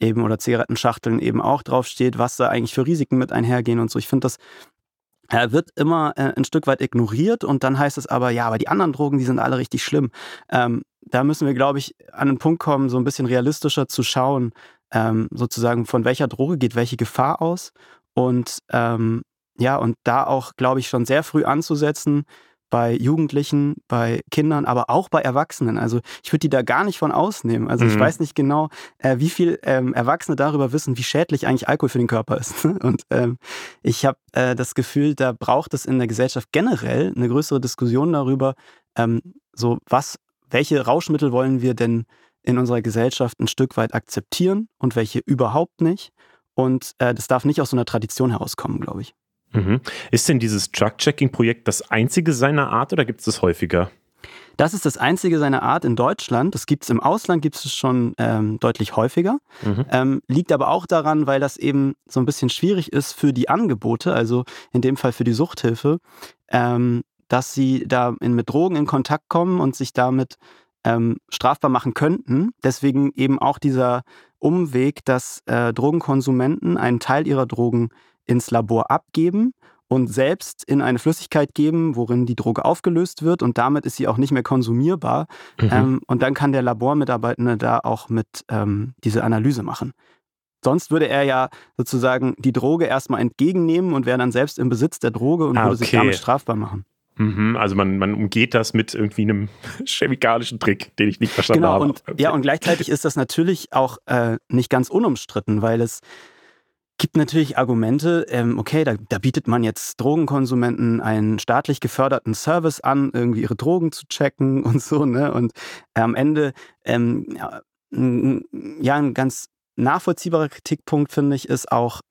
eben oder Zigarettenschachteln eben auch draufsteht, was da eigentlich für Risiken mit einhergehen und so. Ich finde das er wird immer äh, ein Stück weit ignoriert und dann heißt es aber, ja, aber die anderen Drogen, die sind alle richtig schlimm. Ähm, da müssen wir, glaube ich, an einen Punkt kommen, so ein bisschen realistischer zu schauen, ähm, sozusagen von welcher Droge geht welche Gefahr aus und ähm, ja, und da auch, glaube ich, schon sehr früh anzusetzen, bei Jugendlichen, bei Kindern, aber auch bei Erwachsenen. Also ich würde die da gar nicht von ausnehmen. Also mhm. ich weiß nicht genau, äh, wie viel ähm, Erwachsene darüber wissen, wie schädlich eigentlich Alkohol für den Körper ist. Und ähm, ich habe äh, das Gefühl, da braucht es in der Gesellschaft generell eine größere Diskussion darüber, ähm, so was, welche Rauschmittel wollen wir denn in unserer Gesellschaft ein Stück weit akzeptieren und welche überhaupt nicht. Und äh, das darf nicht aus so einer Tradition herauskommen, glaube ich. Mhm. Ist denn dieses Drug-Checking-Projekt das einzige seiner Art oder gibt es das häufiger? Das ist das einzige seiner Art in Deutschland. Das gibt es im Ausland, gibt es schon ähm, deutlich häufiger. Mhm. Ähm, liegt aber auch daran, weil das eben so ein bisschen schwierig ist für die Angebote, also in dem Fall für die Suchthilfe, ähm, dass sie da in, mit Drogen in Kontakt kommen und sich damit ähm, strafbar machen könnten. Deswegen eben auch dieser Umweg, dass äh, Drogenkonsumenten einen Teil ihrer Drogen ins Labor abgeben und selbst in eine Flüssigkeit geben, worin die Droge aufgelöst wird und damit ist sie auch nicht mehr konsumierbar. Mhm. Ähm, und dann kann der Labormitarbeitende da auch mit ähm, diese Analyse machen. Sonst würde er ja sozusagen die Droge erstmal entgegennehmen und wäre dann selbst im Besitz der Droge und ah, würde sich damit strafbar machen. Mhm, also man, man umgeht das mit irgendwie einem <laughs> chemikalischen Trick, den ich nicht verstanden genau, habe. Und, okay. Ja, und gleichzeitig ist das natürlich auch äh, nicht ganz unumstritten, weil es gibt natürlich Argumente, ähm, okay, da, da, bietet man jetzt Drogenkonsumenten einen staatlich geförderten Service an, irgendwie ihre Drogen zu checken <laughs> und so, ne? Und äh, am Ende, ähm, ja, ein ganz nachvollziehbarer Kritikpunkt, finde ich, ist auch,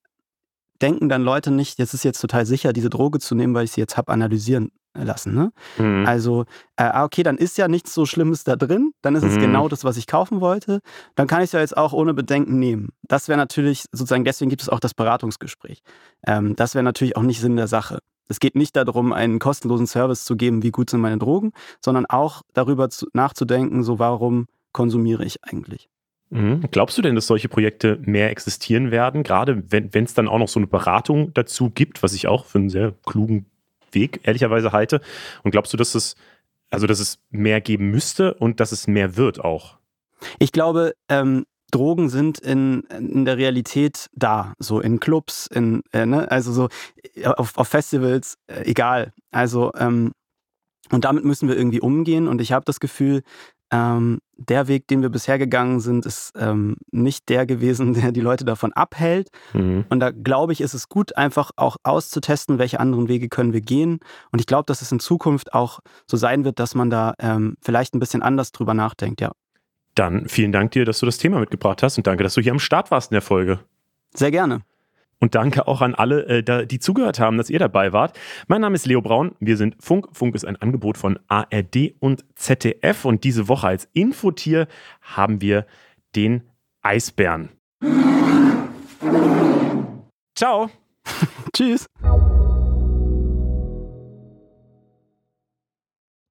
denken dann Leute nicht, jetzt ist jetzt total sicher, diese Droge zu nehmen, weil ich sie jetzt habe analysieren lassen. Ne? Mhm. Also, äh, ah, okay, dann ist ja nichts so Schlimmes da drin, dann ist es mhm. genau das, was ich kaufen wollte. Dann kann ich es ja jetzt auch ohne Bedenken nehmen. Das wäre natürlich sozusagen, deswegen gibt es auch das Beratungsgespräch. Ähm, das wäre natürlich auch nicht Sinn der Sache. Es geht nicht darum, einen kostenlosen Service zu geben, wie gut sind meine Drogen, sondern auch darüber zu, nachzudenken, so warum konsumiere ich eigentlich. Mhm. Glaubst du denn, dass solche Projekte mehr existieren werden, gerade wenn es dann auch noch so eine Beratung dazu gibt, was ich auch für einen sehr klugen Weg ehrlicherweise halte? Und glaubst du, dass es, also dass es mehr geben müsste und dass es mehr wird auch? Ich glaube, ähm, Drogen sind in, in der Realität da, so in Clubs, in, äh, ne? also so äh, auf, auf Festivals, äh, egal. Also, ähm, und damit müssen wir irgendwie umgehen. Und ich habe das Gefühl, ähm, der Weg, den wir bisher gegangen sind, ist ähm, nicht der gewesen, <laughs> der die Leute davon abhält. Mhm. Und da glaube ich, ist es gut, einfach auch auszutesten, welche anderen Wege können wir gehen. Und ich glaube, dass es in Zukunft auch so sein wird, dass man da ähm, vielleicht ein bisschen anders drüber nachdenkt, ja. Dann vielen Dank dir, dass du das Thema mitgebracht hast und danke, dass du hier am Start warst in der Folge. Sehr gerne. Und danke auch an alle, äh, die zugehört haben, dass ihr dabei wart. Mein Name ist Leo Braun. Wir sind Funk. Funk ist ein Angebot von ARD und ZDF. Und diese Woche als Infotier haben wir den Eisbären. Ciao. <laughs> Tschüss.